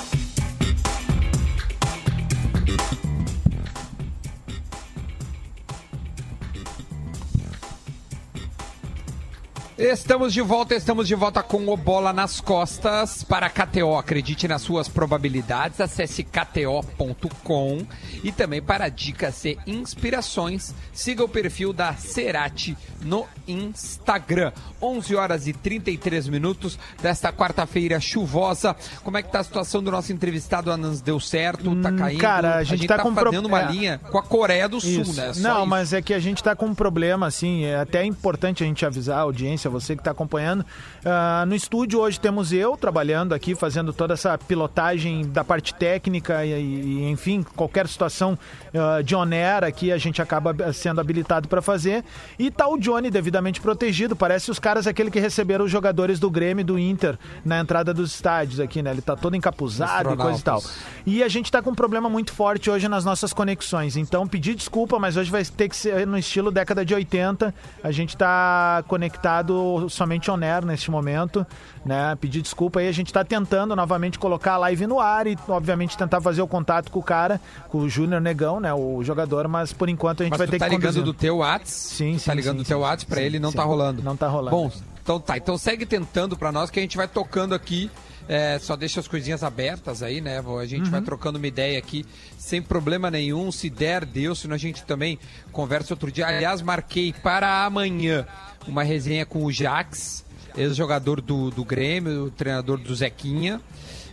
B: Estamos de volta, estamos de volta com o Bola nas Costas para a KTO. Acredite nas suas probabilidades, acesse kto.com e também para dicas e inspirações, siga o perfil da Cerati no Instagram. 11 horas e 33 minutos desta quarta-feira chuvosa. Como é que tá a situação do nosso entrevistado? Anans deu certo? Tá caindo?
F: cara, a gente tá com pro-
B: fazendo uma
F: é.
B: linha com a Coreia do Sul,
F: Isso.
B: né? Só
F: Não,
B: isso.
F: mas é que a gente tá com um problema, assim, é até importante a gente avisar a audiência, você que tá acompanhando. Ah, no estúdio hoje temos eu trabalhando aqui, fazendo toda essa pilotagem da parte técnica e, e, enfim, qualquer situação ah, de onera aqui a gente acaba sendo habilitado para fazer. E tá o Johnny devidamente protegido, parece os caras aquele que receberam os jogadores do Grêmio e do Inter na entrada dos estádios aqui, né? Ele tá todo encapuzado e coisa e tal. E a gente tá com um problema muito forte hoje nas nossas conexões. Então, pedir desculpa, mas hoje vai ter que ser no estilo década de 80. A gente tá conectado somente on air neste momento, né? Pedir desculpa aí, a gente tá tentando novamente colocar a live no ar e, obviamente, tentar fazer o contato com o cara, com o Júnior Negão, né? O jogador, mas por enquanto a gente
B: Mas
F: vai ter
B: tá
F: que
B: ligando
F: conduzir.
B: do teu Whats?
F: Sim,
B: Tá
F: sim,
B: ligando
F: sim,
B: do teu Whats pra
F: sim,
B: ele não
F: sim.
B: tá rolando.
F: Não tá rolando.
B: Bom, então tá. Então segue tentando pra nós que a gente vai tocando aqui. É, só deixa as coisinhas abertas aí, né? A gente
F: Uhum.
B: vai trocando uma ideia aqui sem problema nenhum. Se der, deu. Senão a gente também conversa outro dia. Aliás, marquei para amanhã uma resenha com o Jax, ex-jogador do, do Grêmio, o treinador do Zequinha.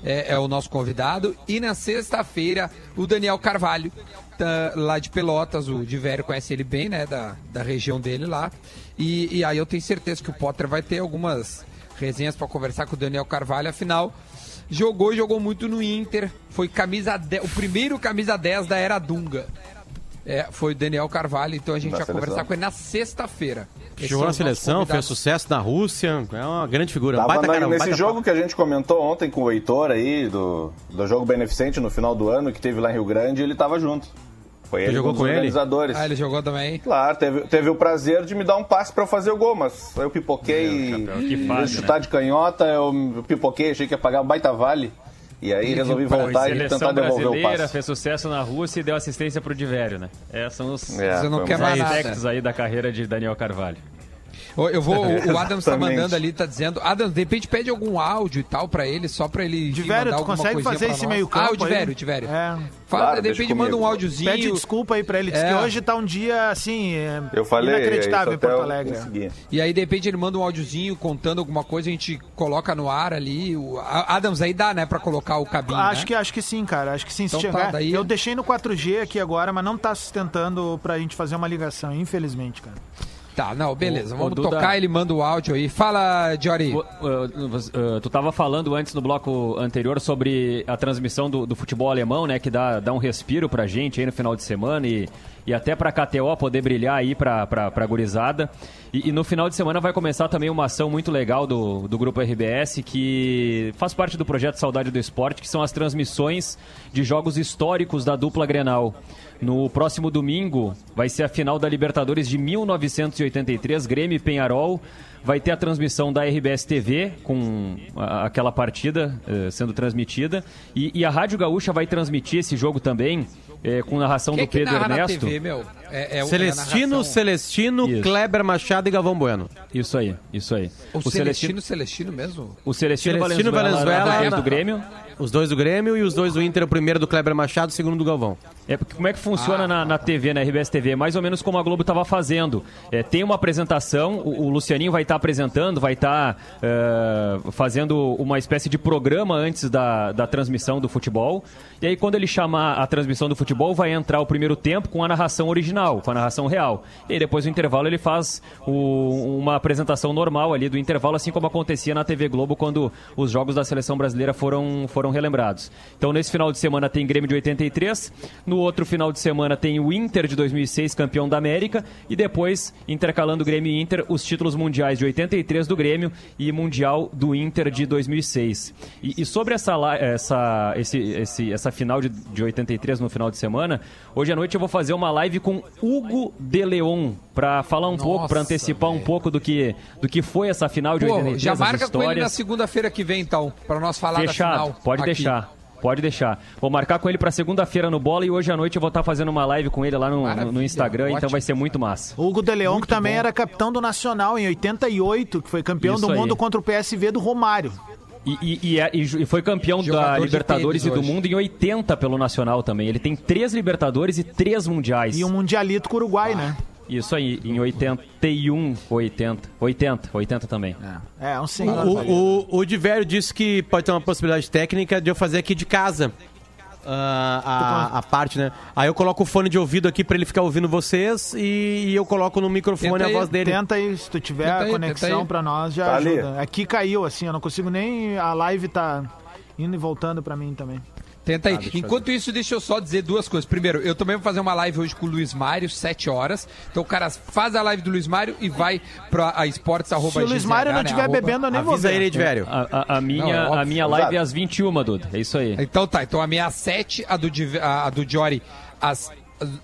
B: É, é o nosso convidado. E na sexta-feira, o Daniel Carvalho, tá lá de Pelotas. O Divério conhece ele bem, né? Da, da região dele lá. E, e aí eu tenho certeza que o Potter vai ter algumas resenhas para conversar com o Daniel Carvalho, afinal, jogou e jogou muito no Inter. Foi camisa 10, o primeiro camisa 10 da era Dunga. É, foi o Daniel Carvalho, então a gente
E: Da
B: vai
E: seleção.
B: conversar com ele na sexta-feira.
D: Jogou
B: são
D: na seleção, fez sucesso na Rússia, é uma grande figura.
E: Tava
D: baita
E: na-
D: cara,
E: nesse
D: baita
E: jogo que a gente comentou ontem com o Heitor aí, do, do jogo beneficente no final do ano, que teve lá em Rio Grande, ele tava junto. Foi ele
D: jogou
E: um
D: com ele?
E: organizadores.
B: Ah, ele jogou também?
E: Claro, teve, teve o prazer de me dar um passe pra eu fazer o gol, mas eu pipoquei.
G: Que fase,
E: de chutar
G: né?
E: de canhota, eu pipoquei, achei que ia pagar um baita vale. E aí resolvi voltar e
G: seleção
E: tentar devolver o
G: brasileira,
E: passe.
G: fez sucesso na Rússia e deu assistência pro Divério, né? É, são os,
E: É, um-
B: nada.
G: aspectos aí da carreira de Daniel Carvalho.
B: Eu vou, o Adams tá
E: Exatamente.
B: mandando ali, tá dizendo. Adams, de repente pede algum áudio e tal pra ele, só pra ele.
F: Velho,
B: mandar
F: tu
B: alguma
F: consegue
B: coisinha
F: fazer esse
B: nós.
F: meio campo
B: Ah, o de velho.
F: É.
B: Fala,
E: Claro,
B: de repente manda um áudiozinho.
F: Pede desculpa aí pra ele. Diz
B: É.
F: que hoje tá um dia, assim, é,
E: Eu falei,
F: inacreditável em Porto Alegre.
B: E aí, de repente, ele manda um áudiozinho contando alguma coisa, a gente coloca no ar ali. O A- Adams, aí dá, né, pra colocar o cabinho.
F: Acho,
B: né?
F: que, acho que sim, cara. Acho que sim. Se
B: Então
F: chegar-
B: tá, daí-
F: Eu deixei no 4G aqui agora, mas não tá sustentando pra gente fazer uma ligação, infelizmente, cara.
B: Tá, não, beleza.
G: Ô,
B: Vamos
G: ô, Duda.
B: tocar, ele manda o áudio aí. Fala.
G: O- uh, uh, tu estava falando antes no bloco anterior sobre a transmissão do, do futebol alemão, né? Que dá, dá um respiro pra gente aí no final de semana e, e até pra KTO poder brilhar aí pra, pra, pra gurizada. E, e no final de semana vai começar também uma ação muito legal do, do Grupo RBS que faz parte do projeto Saudade do Esporte, que são as transmissões de jogos históricos da dupla Grenal. No próximo domingo vai ser a final da Libertadores de 1983, Grêmio Penharol. Vai ter a transmissão da RBS TV com a- aquela partida eh, sendo transmitida. E, e a Rádio Gaúcha vai transmitir esse jogo também eh, com narração
B: Quem
G: do
B: que
G: Pedro
B: narra na
G: Ernesto.
B: TV, meu? É, é o- é
D: Celestino. Celestino,
G: Isso.
D: Kleber Machado e Galvão Bueno.
G: Isso aí, isso aí.
B: O, Celestino, Celestino mesmo?
G: o Celestino,
D: Celestino
G: Valenzuela,
D: Valenzuela,
G: do Grêmio.
D: Os dois do Grêmio e os dois do Inter, o primeiro do Kleber Machado, o segundo do Galvão.
G: É, porque como é que funciona
B: Ah.
G: na, na TV, na RBS TV? É mais ou menos como a Globo estava fazendo. É, tem uma apresentação, o, o Lucianinho vai estar apresentando, vai estar é, fazendo uma espécie de programa antes da, da transmissão do futebol. E aí, quando ele chamar a transmissão do futebol, vai entrar o primeiro tempo com a narração original, com a narração real. E aí, depois do intervalo, ele faz o- uma apresentação normal ali do intervalo, assim como acontecia na TV Globo quando os jogos da seleção brasileira foram, foram relembrados. Então, nesse final de semana tem Grêmio de 83, no outro final de semana tem o Inter de 2006, campeão da América, e depois, intercalando Grêmio e Inter, os títulos mundiais de 83 do Grêmio e Mundial do Inter de 2006. E, e sobre essa, essa, esse, esse- essa final de, de 83 no final de semana, hoje à noite eu vou fazer uma live com Hugo De Leon para falar um pouco, para antecipar um pouco do que, do que foi essa final de
B: Pô,
G: 83,
B: já marca com ele na
G: histórias.
B: segunda-feira que vem, então, pra nós falar
G: Fechado,
B: da final.
G: pode
B: aqui.
G: deixar. Pode deixar. Vou marcar com ele pra segunda-feira no Bola e hoje à noite eu vou estar fazendo uma live com ele lá no, no- no Instagram, então
F: ótimo.
G: vai ser muito massa.
F: Hugo de Leon, que também era capitão do Nacional em 88, que foi campeão
G: Isso
F: do
G: aí.
F: mundo contra o PSV do Romário.
G: E, e- e é- e foi campeão da
F: Jogador de
G: Libertadores e do
F: hoje.
G: mundo em 80 pelo Nacional também. Ele tem três Libertadores e três Mundiais.
F: E um Mundialito com o Uruguai, né?
G: Isso aí, em 81, 80. 80, 80 também.
F: É, um
D: O,
F: senhor.
D: o, o, o Divério disse que pode ter uma possibilidade técnica de eu fazer aqui de casa. Ah, a, a parte, né? Aí eu coloco o fone de ouvido aqui pra ele ficar ouvindo vocês e, e eu coloco no microfone
F: Tenta
D: a
F: aí,
D: voz dele.
F: Tenta aí, se tu tiver
D: Tenta
F: conexão pra nós, já
D: Tá ali.
F: ajuda. Aqui caiu, assim, eu não consigo nem... A live tá indo e voltando pra mim também.
B: Tenta aí.
F: Ah, deixa
B: Enquanto isso, deixa eu só dizer duas coisas. Primeiro, eu também vou fazer uma live hoje com o Luiz Mário, 7 horas. Então o cara faz a live do Luiz Mário e vai pra a esportes arroba
F: Se o Luiz Mário não
B: né,
F: estiver
B: arroba-
F: bebendo, eu nem vou ver.
D: ele, Divério.
G: A, a- a minha,
B: Não, é
G: a minha live é
B: Exato.
G: às 21, Duda. É isso aí.
B: Então tá, então a minha é às 7, a do, a do Jory às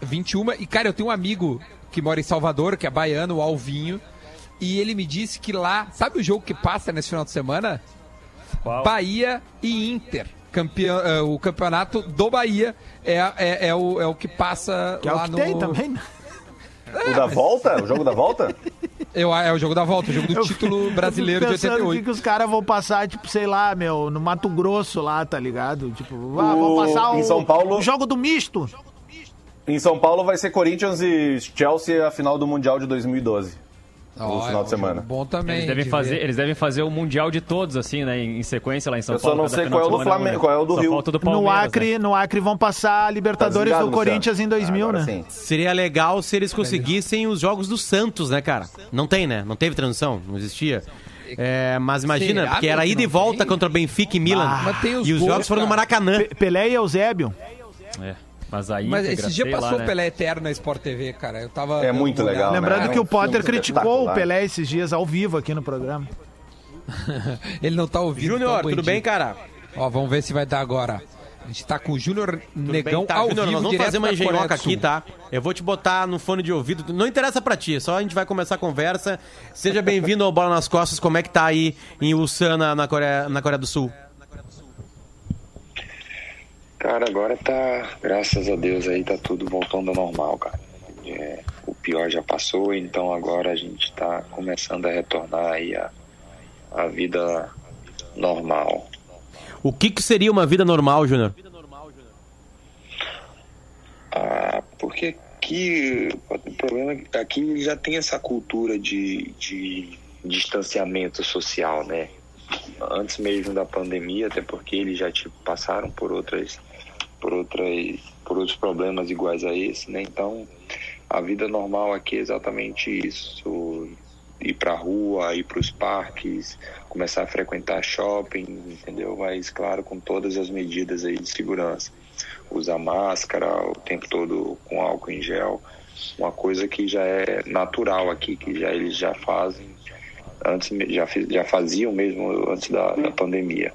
B: 21. E cara, eu tenho um amigo que mora em Salvador, que é baiano, o Alvinho. E ele me disse que lá, sabe o jogo que passa nesse final de semana? Bahia e Inter. Campeão, eh, o campeonato do Bahia é, é, é o, é o que passa
F: Que é
B: lá
F: o que
B: no...
F: tem também, né?
E: O da volta? O jogo da volta?
B: Eu, é o jogo da volta, o jogo do
F: Eu
B: título brasileiro de
F: Pensando o que,
B: 88.
F: que os caras vão passar, tipo, sei lá, meu, no Mato Grosso lá, tá ligado? Tipo, ah, vão
E: O-
F: passar o,
E: em São Paulo-
F: o jogo do misto.
E: Em São Paulo vai ser Corinthians e Chelsea a final do Mundial de 2012. No
B: Ó,
E: final
B: é
E: de semana.
B: Bom também.
G: Eles devem,
B: de
G: fazer,
B: ver.
G: eles devem fazer o Mundial de todos, assim, né? Em em sequência lá em São
E: Eu só
G: Paulo.
E: não sei qual é o do Flamengo,
G: né?
E: qual é o do
G: Só
E: Rio.
G: do
F: No
G: Palmeiras,
F: Acre,
G: né?
F: no Acre vão passar a Libertadores
E: Tá
F: do
E: desligado,
F: Corinthians em 2000,
E: Agora
F: né?
E: sim.
D: Seria legal se eles conseguissem os jogos do Santos, né, cara? Não tem, né? Não teve transmissão, não existia. É, mas imagina,
F: Será
D: porque era ida e volta
F: tem?
D: contra Benfica e Milan.
F: Ah,
D: e os
F: gols,
D: jogos foram no. Maracanã.
F: Pe- Pelé e Eusébio.
G: É, mas aí.
B: Mas esse dia
G: sei lá,
B: passou
G: né?
B: o Pelé Eterno na Sport TV, cara. Eu tava.
E: É muito legal, né?
F: Lembrando
E: É
F: que
E: um
F: o Potter criticou o. Pelé esses dias ao vivo aqui no programa. [laughs]
B: Ele não tá ouvindo.
D: Júnior,
B: tá
D: tudo bem, cara?
B: Ó, vamos ver se vai dar agora. A gente tá com o Júnior Negão
D: Bem, tá,
B: ao
D: Júnior,
B: vivo,
D: nós vamos fazer uma engenhoca aqui, tá? Eu vou te botar no fone de ouvido. Não interessa pra ti, só a gente vai começar a conversa. Seja bem-vindo ao Bola nas Costas. Como é que tá aí em Ulsan, na, na, Coreia, na Coreia do Sul?
Q: Cara, agora tá, graças a Deus aí, tá tudo voltando ao normal, cara. É, o pior já passou, então agora a gente tá começando a retornar aí a, a vida normal.
D: O que, que seria uma vida normal, Júnior?
Q: Ah, porque aqui, o problema é que aqui já tem essa cultura de, de distanciamento social, né? Antes mesmo da pandemia, até porque eles já tipo, passaram por outras, por outras, por outros problemas iguais a esse, né? Então, a vida normal aqui é exatamente isso: ir pra rua, ir para os parques, começar a frequentar shopping, entendeu? Mas claro, com todas as medidas aí de segurança usar máscara o tempo todo com álcool em gel, uma coisa que já é natural aqui, que já eles já fazem antes já, já faziam mesmo antes da, da pandemia.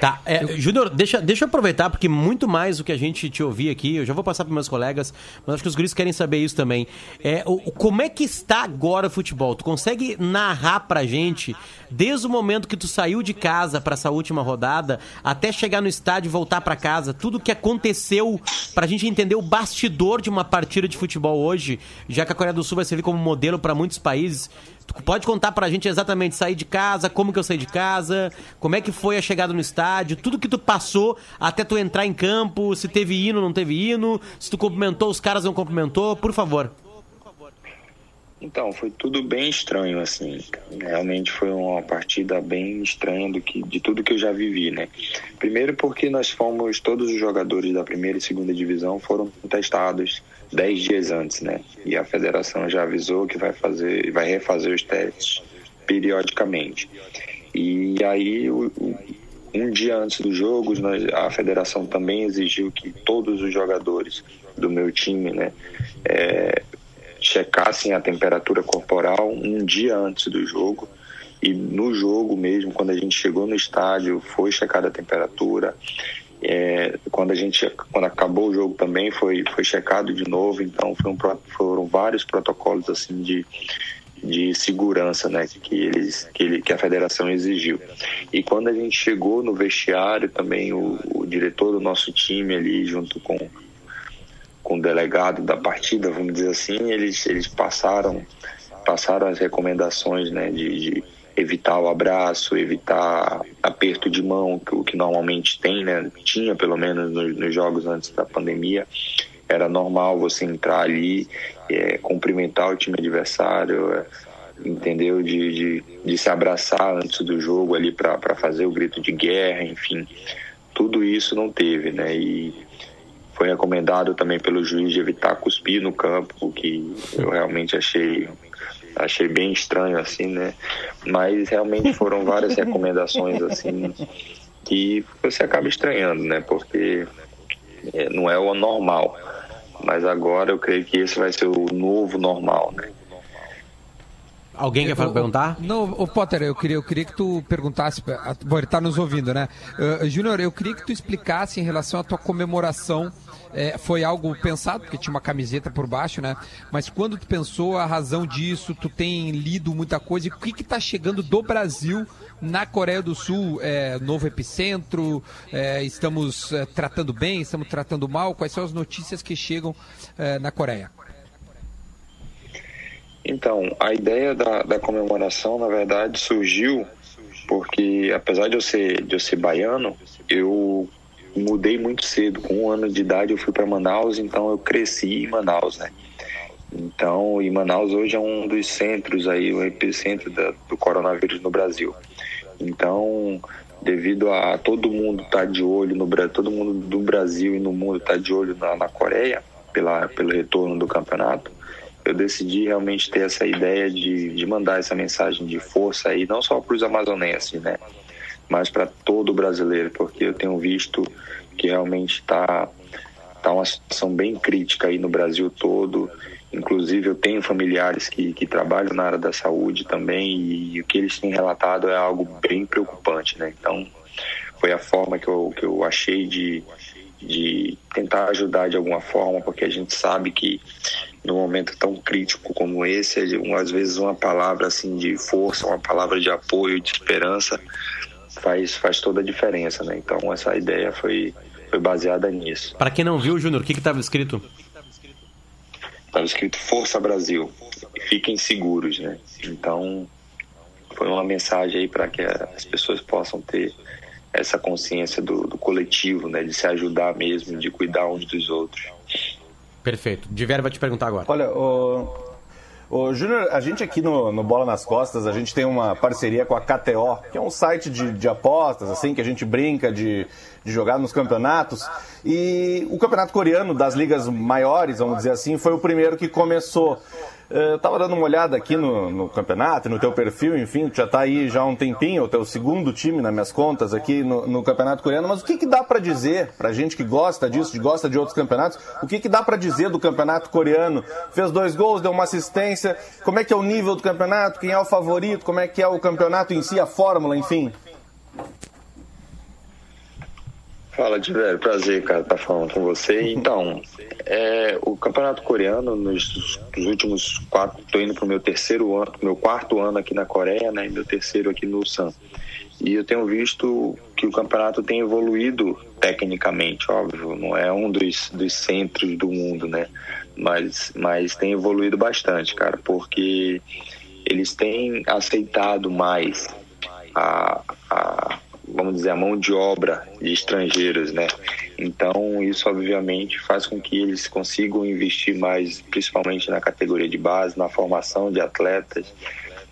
D: Tá, é, Júnior, deixa, deixa eu aproveitar, porque muito mais do que a gente te ouvir aqui, eu já vou passar para meus colegas, mas acho que os guris querem saber isso também. É, o, o- como é que está agora o futebol? Tu consegue narrar pra gente, desde o momento que tu saiu de casa para essa última rodada, até chegar no estádio e voltar para casa, tudo o que aconteceu pra gente entender o bastidor de uma partida de futebol hoje, já que a Coreia do Sul vai servir como modelo para muitos países. Pode contar pra gente exatamente sair de casa, como que eu saí de casa, como é que foi a chegada no estádio, tudo que tu passou até tu entrar em campo, se teve hino, não teve hino, se tu cumprimentou os caras, não cumprimentou, por favor.
Q: Então, foi tudo bem estranho, assim. Realmente foi uma partida bem estranha do que, de tudo que eu já vivi, né? Primeiro porque nós fomos, todos os jogadores da primeira e segunda divisão foram testados dez dias antes, né? E a federação já avisou que vai fazer, vai refazer os testes periodicamente. E aí, um dia antes do jogo, nós, a federação também exigiu que todos os jogadores do meu time, né, é, checassem a temperatura corporal um dia antes do jogo. E no jogo mesmo, quando a gente chegou no estádio, foi checada a temperatura. É, quando a gente quando acabou o jogo também foi foi checado de novo então um foram vários protocolos assim de de segurança né que eles que, ele, que a federação exigiu. E quando a gente chegou no vestiário também o, o diretor do nosso time ali junto com com o delegado da partida vamos dizer assim eles eles passaram passaram as recomendações né de, de evitar o abraço, evitar aperto de mão, que o que normalmente tem, né? Tinha pelo menos nos, nos jogos antes da pandemia. Era normal você entrar ali, é, cumprimentar o time adversário, é, entendeu? De, de, de se abraçar antes do jogo ali para fazer o grito de guerra, enfim. Tudo isso não teve, né? E foi recomendado também pelo juiz de evitar cuspir no campo, o que eu realmente achei achei bem estranho assim, né? Mas realmente foram várias [laughs] recomendações assim que você acaba estranhando, né? Porque é, não é o normal. Mas agora eu creio que esse vai ser o novo normal, né?
D: Alguém quer
B: Eu-
D: perguntar?
B: Não, o Potter, eu queria, eu queria que tu perguntasse. Bom, ele tá nos ouvindo, né? Uh, Júnior, eu queria que tu explicasse em relação à tua comemoração. É, foi algo pensado, porque tinha uma camiseta por baixo, né? Mas quando tu pensou a razão disso, tu tem lido muita coisa. E o que que tá chegando do Brasil na Coreia do Sul? É, novo epicentro? É, estamos é, tratando bem? Estamos tratando mal? Quais são as notícias que chegam é, na Coreia?
Q: Então, a ideia da, da comemoração, na verdade, surgiu porque, apesar de eu ser, de eu ser baiano, eu mudei muito cedo. Com um ano de idade, eu fui para Manaus, então eu cresci em Manaus, né? Então, e Manaus hoje é um dos centros aí, o epicentro da, do coronavírus no Brasil. Então, devido a todo mundo estar de olho no todo mundo do Brasil e no mundo estar de olho na, na Coreia pela, pelo retorno do campeonato, eu decidi realmente ter essa ideia de, de mandar essa mensagem de força aí, não só para os amazonenses, né? Mas para todo brasileiro, porque eu tenho visto que realmente está tá uma situação bem crítica aí no Brasil todo. Inclusive, eu tenho familiares que, que trabalham na área da saúde também e o que eles têm relatado é algo bem preocupante, né? Então, foi a forma que eu, que eu achei de, de tentar ajudar de alguma forma, porque a gente sabe que num momento tão crítico como esse, às vezes uma palavra assim de força, uma palavra de apoio, de esperança, faz, faz toda a diferença, né? Então, essa ideia foi, foi baseada nisso.
D: Para quem não viu, Júnior, o que estava escrito?
Q: Estava escrito Força Brasil, fiquem seguros, né? Então, foi uma mensagem aí para que as pessoas possam ter essa consciência do, do, coletivo, né? De se ajudar mesmo, de cuidar uns dos outros.
D: Perfeito. Diver vai te perguntar agora.
E: Olha, o, o Júnior, a gente aqui no, no, Bola nas Costas, a gente tem uma parceria com a KTO, que é um site de, de apostas, assim, que a gente brinca de, de jogar nos campeonatos. E o campeonato coreano das ligas maiores, vamos dizer assim, foi o primeiro que começou. Eu estava dando uma olhada aqui no, no, campeonato, no teu perfil, enfim, já está aí já há um tempinho, o teu segundo time nas minhas contas aqui no, no campeonato coreano, mas o que, que dá para dizer, para gente que gosta disso, que gosta de outros campeonatos, o que, que dá para dizer do campeonato coreano? Fez dois gols, deu uma assistência, como é que é o nível do campeonato, quem é o favorito, como é que é o campeonato em si, a fórmula, enfim?
Q: Fala, Tiver, prazer, cara, estar tá falando com você. [laughs] Então, é, o campeonato coreano, nos, nos últimos quatro, estou indo para o meu terceiro ano, meu quarto ano aqui na Coreia, né, e meu terceiro aqui no Sam. E eu tenho visto que o campeonato tem evoluído tecnicamente, óbvio, não é um dos, dos centros do mundo, né, mas, mas tem evoluído bastante, cara, porque eles têm aceitado mais a, a vamos dizer, a mão de obra de estrangeiros, né? Então, isso obviamente faz com que eles consigam investir mais, principalmente na categoria de base, na formação de atletas.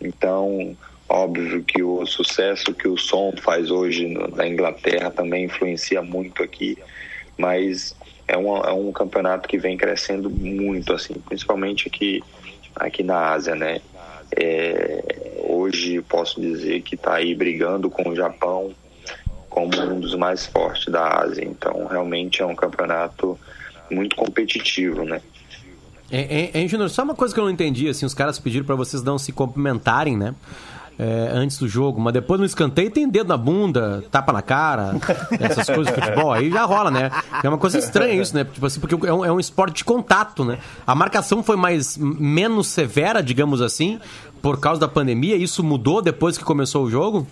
Q: Então, óbvio que o sucesso que o som faz hoje na Inglaterra também influencia muito aqui, mas é um, é um campeonato que vem crescendo muito, assim, principalmente aqui, aqui na Ásia, né? É, hoje posso dizer que está aí brigando com o Japão como um dos mais fortes da Ásia. Então, realmente é um campeonato muito competitivo, né?
D: Hein, Júnior, só uma coisa que eu não entendi, assim, os caras pediram para vocês não se cumprimentarem, né? É, antes do jogo, mas depois no escanteio tem dedo na bunda, tapa na cara, [laughs] essas coisas de futebol, aí já rola, né? É uma coisa estranha isso, né? Tipo assim, porque é um, é um esporte de contato, né? A marcação foi mais menos severa, digamos assim, por causa da pandemia, isso mudou depois que começou o jogo?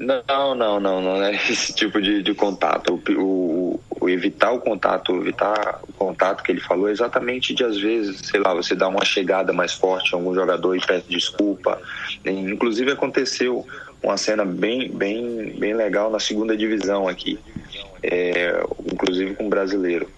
Q: Não, não, não, não é [laughs] esse tipo de, de contato. O, o, o, evitar o contato, evitar o contato que ele falou é exatamente de às vezes, sei lá, você dá uma chegada mais forte a algum jogador e pede desculpa. Inclusive aconteceu uma cena bem, bem, bem legal na segunda divisão aqui, é, inclusive com um brasileiro.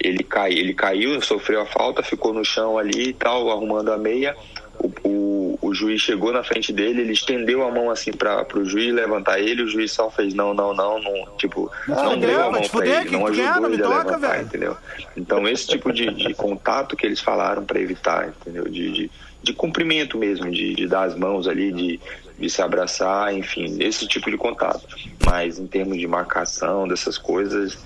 Q: Ele, cai, ele caiu, sofreu a falta, ficou no chão ali e tal, arrumando a meia. O, o, o, juiz chegou na frente dele, ele estendeu a mão assim para o juiz levantar ele, o juiz só fez não, não, não, não tipo, não, não deu a mão para ele, não ajudou ele a levantar, velho. entendeu? Então esse tipo de, de contato que eles falaram para evitar, entendeu? De, de, de cumprimento mesmo, de, de dar as mãos ali, de, de se abraçar, enfim, esse tipo de contato. Mas em termos de marcação dessas coisas,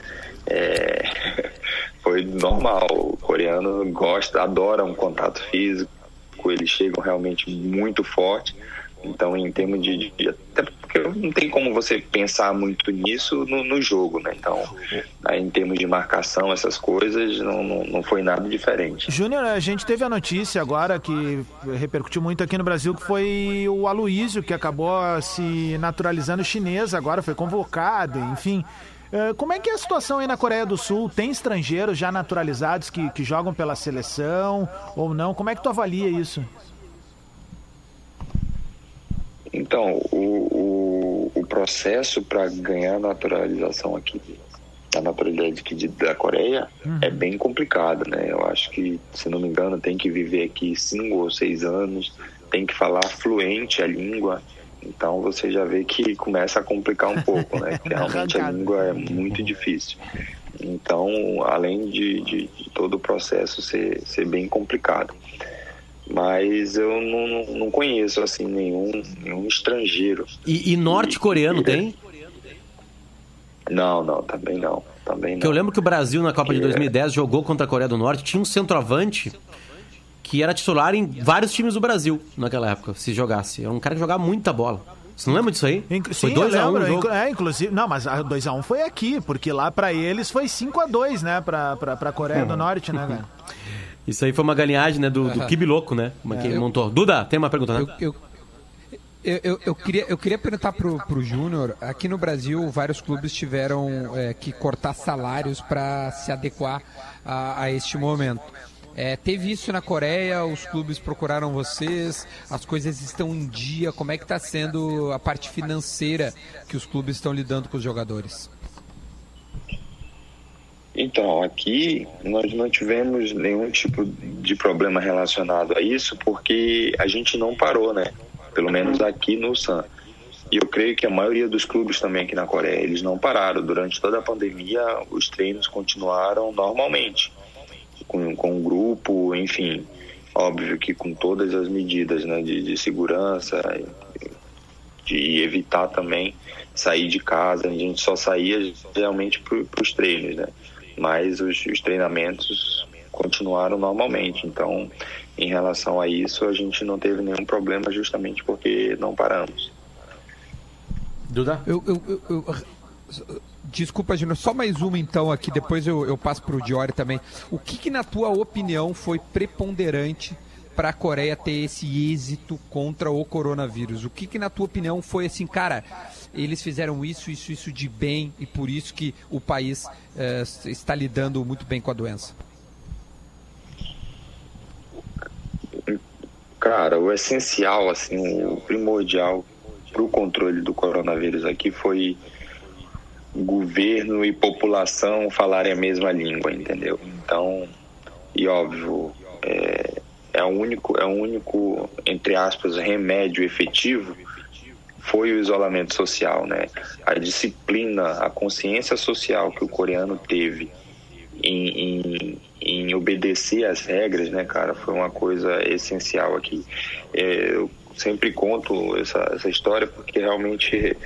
Q: é... [laughs] foi normal. O coreano gosta, adora um contato físico eles chegam realmente muito forte. Então, em termos de, de, Até porque não tem como você pensar muito nisso no, no jogo, né? Então, aí, em termos de marcação, essas coisas, não, não, não foi nada diferente.
F: Júnior, a gente teve a notícia agora que repercutiu muito aqui no Brasil, que foi o Aloísio, que acabou se naturalizando chinês agora, foi convocado, enfim. Eh, como é que é a situação aí na Coreia do Sul? Tem estrangeiros já naturalizados que, que jogam pela seleção ou não? Como é que tu avalia isso?
Q: Então, o, o, o processo para ganhar naturalização aqui, a naturalidade aqui de, da Coreia, uhum. é bem complicado, né? Eu acho que, se não me engano, tem que viver aqui cinco ou seis anos, tem que falar fluente a língua, então você já vê que começa a complicar um pouco, né? [laughs] Porque realmente a língua é muito difícil. Então, além de, de, de todo o processo ser, ser bem complicado. Mas eu não, não- não conheço assim nenhum, nenhum estrangeiro.
D: E, e norte-coreano tem?
Q: Não, não, também não. Também
D: Que eu
Q: não.
D: lembro que o Brasil, na Copa de
Q: Que é-
D: 2010, jogou contra a Coreia do Norte. Tinha um centroavante que era titular em vários times do Brasil naquela época, se jogasse. Era um cara que jogava muita bola. Você não lembra disso aí? foi
F: Sim,
D: 2
F: eu
D: a 1 um
F: É, inclusive. Não, mas a 2x1 foi aqui, porque lá pra eles foi 5x2, né? Pra, pra, pra Coreia do [laughs] Norte, né, cara?
D: Isso aí foi uma galinhagem, né, do, do [laughs] Kibi Louco, né? Uma que
B: É.
D: ele montou. Duda, tem uma pergunta, né?
B: Eu, eu, eu, eu queria, eu queria perguntar pro, pro Júnior, aqui no Brasil vários clubes tiveram é, que cortar salários para se adequar a, a este momento. É, teve isso na Coreia, os clubes procuraram vocês, as coisas estão em dia, como é que está sendo a parte financeira que os clubes estão lidando com os jogadores?
Q: Então, aqui nós não tivemos nenhum tipo de problema relacionado a isso, porque a gente não parou, né? Pelo menos aqui no San. E eu creio que a maioria dos clubes também aqui na Coreia, eles não pararam. Durante toda a pandemia, os treinos continuaram normalmente. Com, com o grupo, enfim. Óbvio que com todas as medidas né, de, de segurança, de evitar também sair de casa. A gente só saía realmente para os treinos, né? Mas os, os treinamentos continuaram normalmente. Então, em relação a isso, a gente não teve nenhum problema justamente porque não paramos.
D: Duda?
B: Eu, eu, eu- eu- Desculpa, Júnior, só mais uma então aqui, depois eu, eu passo para o Diori também. O que, que, na tua opinião, foi preponderante para a Coreia ter esse êxito contra o coronavírus? O que, que, na tua opinião, foi assim, cara, eles fizeram isso, isso, isso de bem e por isso que o país eh, está lidando muito bem com a doença?
Q: Cara, o essencial, assim, o primordial para o controle do coronavírus aqui foi governo e população falarem a mesma língua, entendeu? Então, e óbvio, é, é o único, é o único, entre aspas, remédio efetivo foi o isolamento social, né? A disciplina, a consciência social que o coreano teve em, em, em obedecer às regras, né, cara, foi uma coisa essencial aqui. É, eu sempre conto essa, essa história porque realmente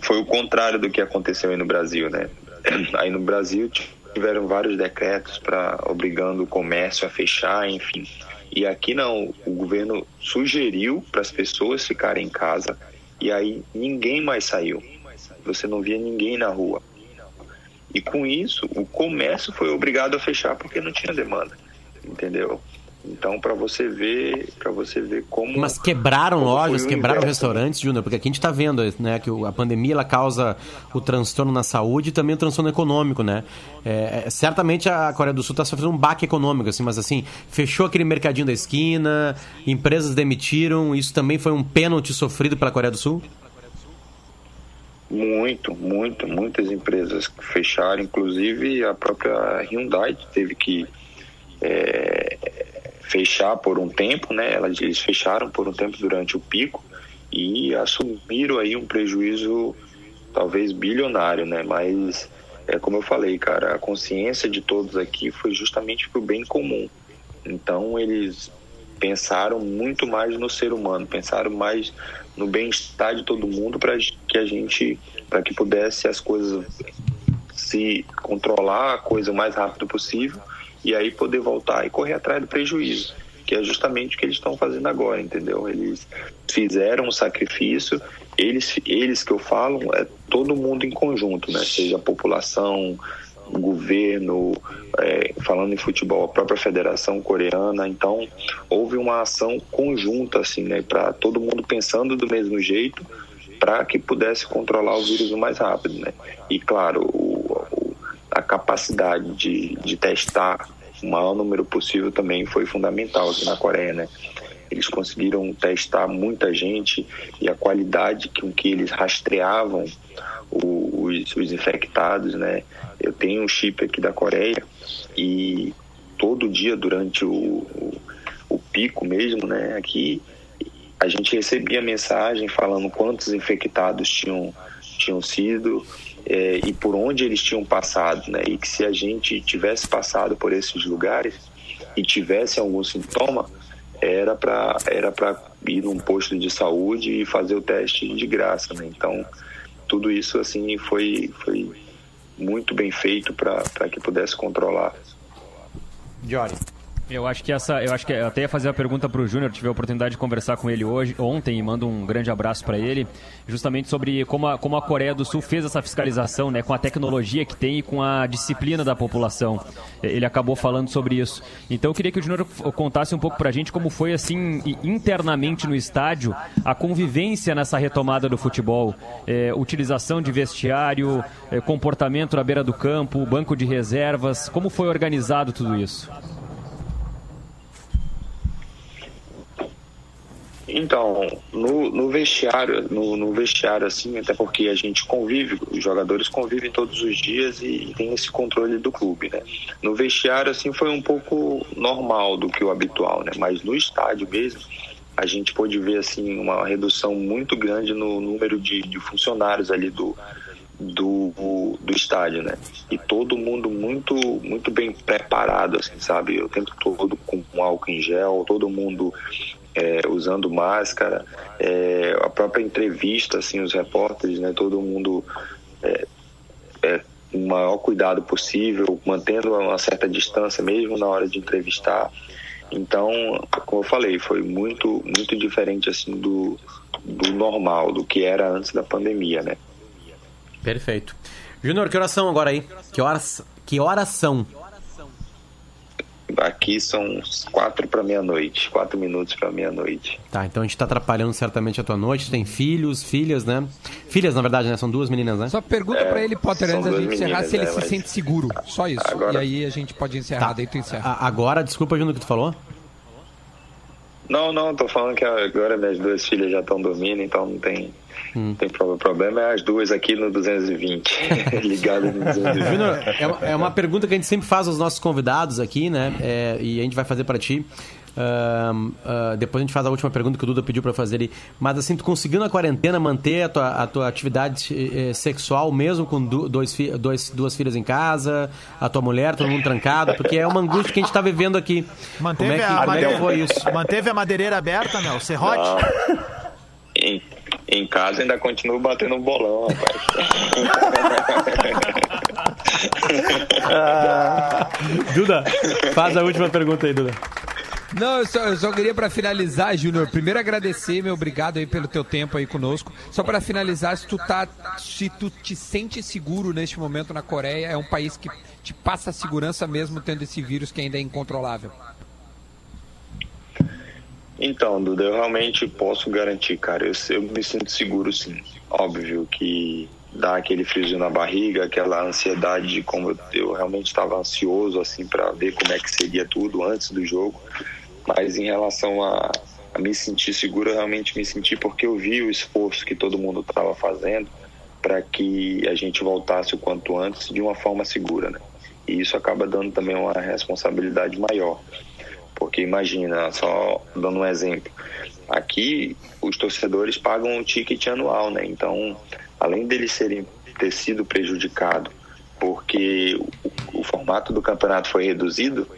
Q: foi o contrário do que aconteceu aí no Brasil, né? [clears throat] Aí no Brasil tiveram vários decretos para obrigando o comércio a fechar, enfim. E aqui não, o governo sugeriu para as pessoas ficarem em casa e aí ninguém mais saiu. Você não via ninguém na rua. E com isso, o comércio foi obrigado a fechar porque não tinha demanda, entendeu? Então, para você ver, para você ver como
D: Mas quebraram
Q: como
D: lojas, quebraram restaurantes, Júnior, porque aqui a gente está vendo né, que a pandemia ela causa o transtorno na saúde e também o transtorno econômico, né? É, é, certamente a Coreia do Sul está sofrendo um baque econômico, assim, mas assim, fechou aquele mercadinho da esquina, empresas demitiram, isso também foi um pênalti sofrido pela Coreia do Sul?
Q: Muito, muito, muitas empresas fecharam, inclusive a própria Hyundai teve que é, fechar por um tempo, né? Eles fecharam por um tempo durante o pico e assumiram aí um prejuízo talvez bilionário, né? Mas é como eu falei, cara, a consciência de todos aqui foi justamente para o bem comum. Então eles pensaram muito mais no ser humano, pensaram mais no bem-estar de todo mundo para que a gente, para que pudesse as coisas se controlar a coisa o mais rápido possível e aí poder voltar e correr atrás do prejuízo, que é justamente o que eles estão fazendo agora, entendeu? Eles fizeram um sacrifício, eles, eles que eu falo, é todo mundo em conjunto, né? Seja a população, o governo, é, falando em futebol, a própria federação coreana. Então, houve uma ação conjunta, assim, né? Para todo mundo pensando do mesmo jeito, para que pudesse controlar o vírus o mais rápido, né? E claro, o, a capacidade de, de testar o maior número possível também foi fundamental aqui na Coreia, né? Eles conseguiram testar muita gente e a qualidade com que eles rastreavam os, os infectados, né? Eu tenho um chip aqui da Coreia e todo dia durante o, o, o pico mesmo, né? Aqui a gente recebia mensagem falando quantos infectados tinham, tinham sido, é, e por onde eles tinham passado, né? E que se a gente tivesse passado por esses lugares e tivesse algum sintoma, era para era para ir num posto de saúde e fazer o teste de graça, né? Então, tudo isso assim foi foi muito bem feito para que pudesse controlar.
D: Jory.
G: Eu acho que essa, eu acho que até ia fazer a pergunta para o Júnior, tive a oportunidade de conversar com ele hoje, ontem, e mando um grande abraço para ele, justamente sobre como a, como a Coreia do Sul fez essa fiscalização, né, com a tecnologia que tem e com a disciplina da população. Ele acabou falando sobre isso. Então eu queria que o Júnior contasse um pouco para a gente como foi assim internamente no estádio a convivência nessa retomada do futebol, é, utilização de vestiário, é, comportamento na beira do campo, banco de reservas, como foi organizado tudo isso?
Q: Então, no, no vestiário, no, no, vestiário, assim, até porque a gente convive, os jogadores convivem todos os dias e, e, tem esse controle do clube, né? No vestiário, assim, foi um pouco normal do que o habitual, né? Mas no estádio mesmo, a gente pôde ver, assim, uma redução muito grande no número de, de funcionários ali do, do, do estádio, né? E todo mundo muito muito bem preparado, assim, sabe? O tempo todo com álcool em gel, todo mundo é, usando máscara, é, a própria entrevista, assim, os repórteres, né, todo mundo é, é, o maior cuidado possível, mantendo uma certa distância mesmo na hora de entrevistar. Então, como eu falei, foi muito muito diferente assim do, do normal, do que era antes da pandemia, né?
D: Perfeito. Júnior, que oração agora aí? Que horas, que horas são?
Q: Aqui são quatro para meia-noite, quatro minutos para meia-noite.
D: Tá, então a gente tá atrapalhando certamente a tua noite. Tem filhos, filhas, né? Filhas, na verdade, né? São duas meninas, né?
B: Só pergunta é, para ele, Potter, antes da gente encerrar, se ele é, se mas... sente seguro. Só isso. Agora... E aí a gente pode encerrar, tá. daí tu encerra.
D: A, agora, desculpa, Júnior, o que tu falou?
Q: Não, não, tô falando que agora minhas duas filhas já estão dormindo, então não tem Hum. Tem problema é as duas aqui no 220, [laughs] ligadas no 220.
D: Júnior, é, uma, é uma pergunta que a gente sempre faz aos nossos convidados aqui, né? É, e a gente vai fazer para ti. Uh, uh, depois a gente faz a última pergunta que o Duda pediu para fazer ali. Mas assim, tu conseguiu na quarentena manter a tua, a tua atividade eh, sexual mesmo com dois, dois, duas filhas em casa, a tua mulher, todo mundo trancado? Porque é uma angústia que a gente está vivendo aqui.
F: Manteve,
D: como é que,
F: a,
D: como
F: madeira,
D: é que foi isso?
F: manteve a madeireira aberta, né? O serrote?
Q: Em casa ainda continuo batendo bolão, rapaz. [laughs]
D: ah, Duda, faz a última pergunta aí, Duda.
B: Não, eu só, eu só queria para finalizar, Júnior, primeiro agradecer, meu obrigado aí pelo teu tempo aí conosco. Só para finalizar, se tu tá, se tu te sente seguro neste momento na Coreia, é um país que te passa segurança mesmo tendo esse vírus que ainda é incontrolável.
Q: Então, Duda, eu realmente posso garantir, cara. Eu, eu me sinto seguro, sim. Óbvio que dá aquele friozinho na barriga, aquela ansiedade de como eu, eu realmente estava ansioso, assim, para ver como é que seria tudo antes do jogo. Mas em relação a, a me sentir seguro, eu realmente me senti porque eu vi o esforço que todo mundo estava fazendo para que a gente voltasse o quanto antes de uma forma segura, né? E isso acaba dando também uma responsabilidade maior. Porque imagina, só dando um exemplo, aqui os torcedores pagam um ticket anual, né? Então, além deles serem ter sido prejudicado porque o, o formato do campeonato foi reduzido,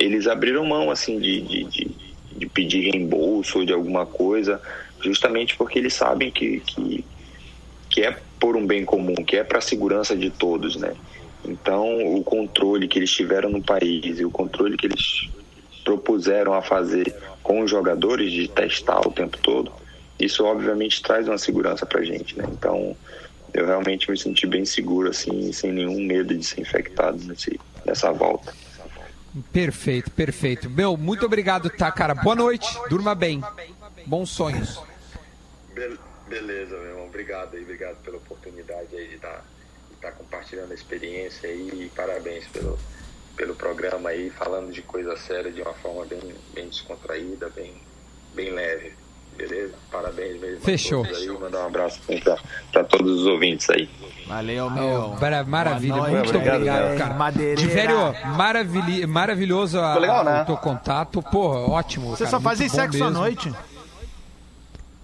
Q: eles abriram mão assim de, de, de, de pedir reembolso ou de alguma coisa, justamente porque eles sabem que, que, que é por um bem comum, que é para a segurança de todos, né? Então, o controle que eles tiveram no país e o controle que eles propuseram a fazer com os jogadores de testar o tempo todo, isso obviamente traz uma segurança para a gente, né? Então, eu realmente me senti bem seguro, assim, sem nenhum medo de ser infectado nesse, nessa volta.
B: Perfeito, perfeito. Meu, muito obrigado, tá, cara? Boa noite, durma bem. Bons sonhos.
Q: Be beleza, meu irmão. Obrigado aí, obrigado pela oportunidade aí de estar tá, tá compartilhando a experiência aí e parabéns pelo, pelo programa aí, falando de coisa séria de uma forma bem, bem descontraída, bem, bem leve. Beleza? Parabéns mesmo.
B: Fechou.
Q: Aí, mandar um abraço para todos os ouvintes aí.
F: Valeu, meu.
B: Oh, maravilha, noite, muito obrigado, cara. Madeireira. De maravilhoso a, legal, né? o teu contato. Pô, ótimo.
F: Você
B: cara,
F: só fazem sexo mesmo. à noite?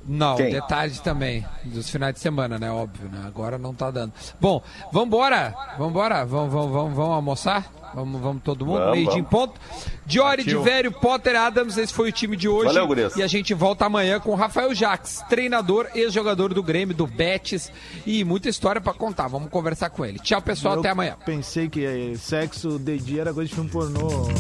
B: Não,
E: Quem?
B: detalhe também, dos finais de semana, né? Óbvio, né? Agora não tá dando. Bom, vambora, vambora, vamos, vamos, vamos, vamos almoçar? Vamos, vamos todo mundo,
E: Vamos,
B: meio dia em
E: vamos.
B: ponto. Diori de. Vério, Potter Adams, esse foi o time de hoje.
E: Valeu, gurias.
B: e a gente volta amanhã com o Rafael Jaques, treinador, ex-jogador do Grêmio, do Betis, e muita história pra contar. Vamos conversar com ele. Tchau, pessoal,
F: Eu
B: até amanhã.
F: Pensei que eh, sexo de dia era coisa de filme pornô. [laughs]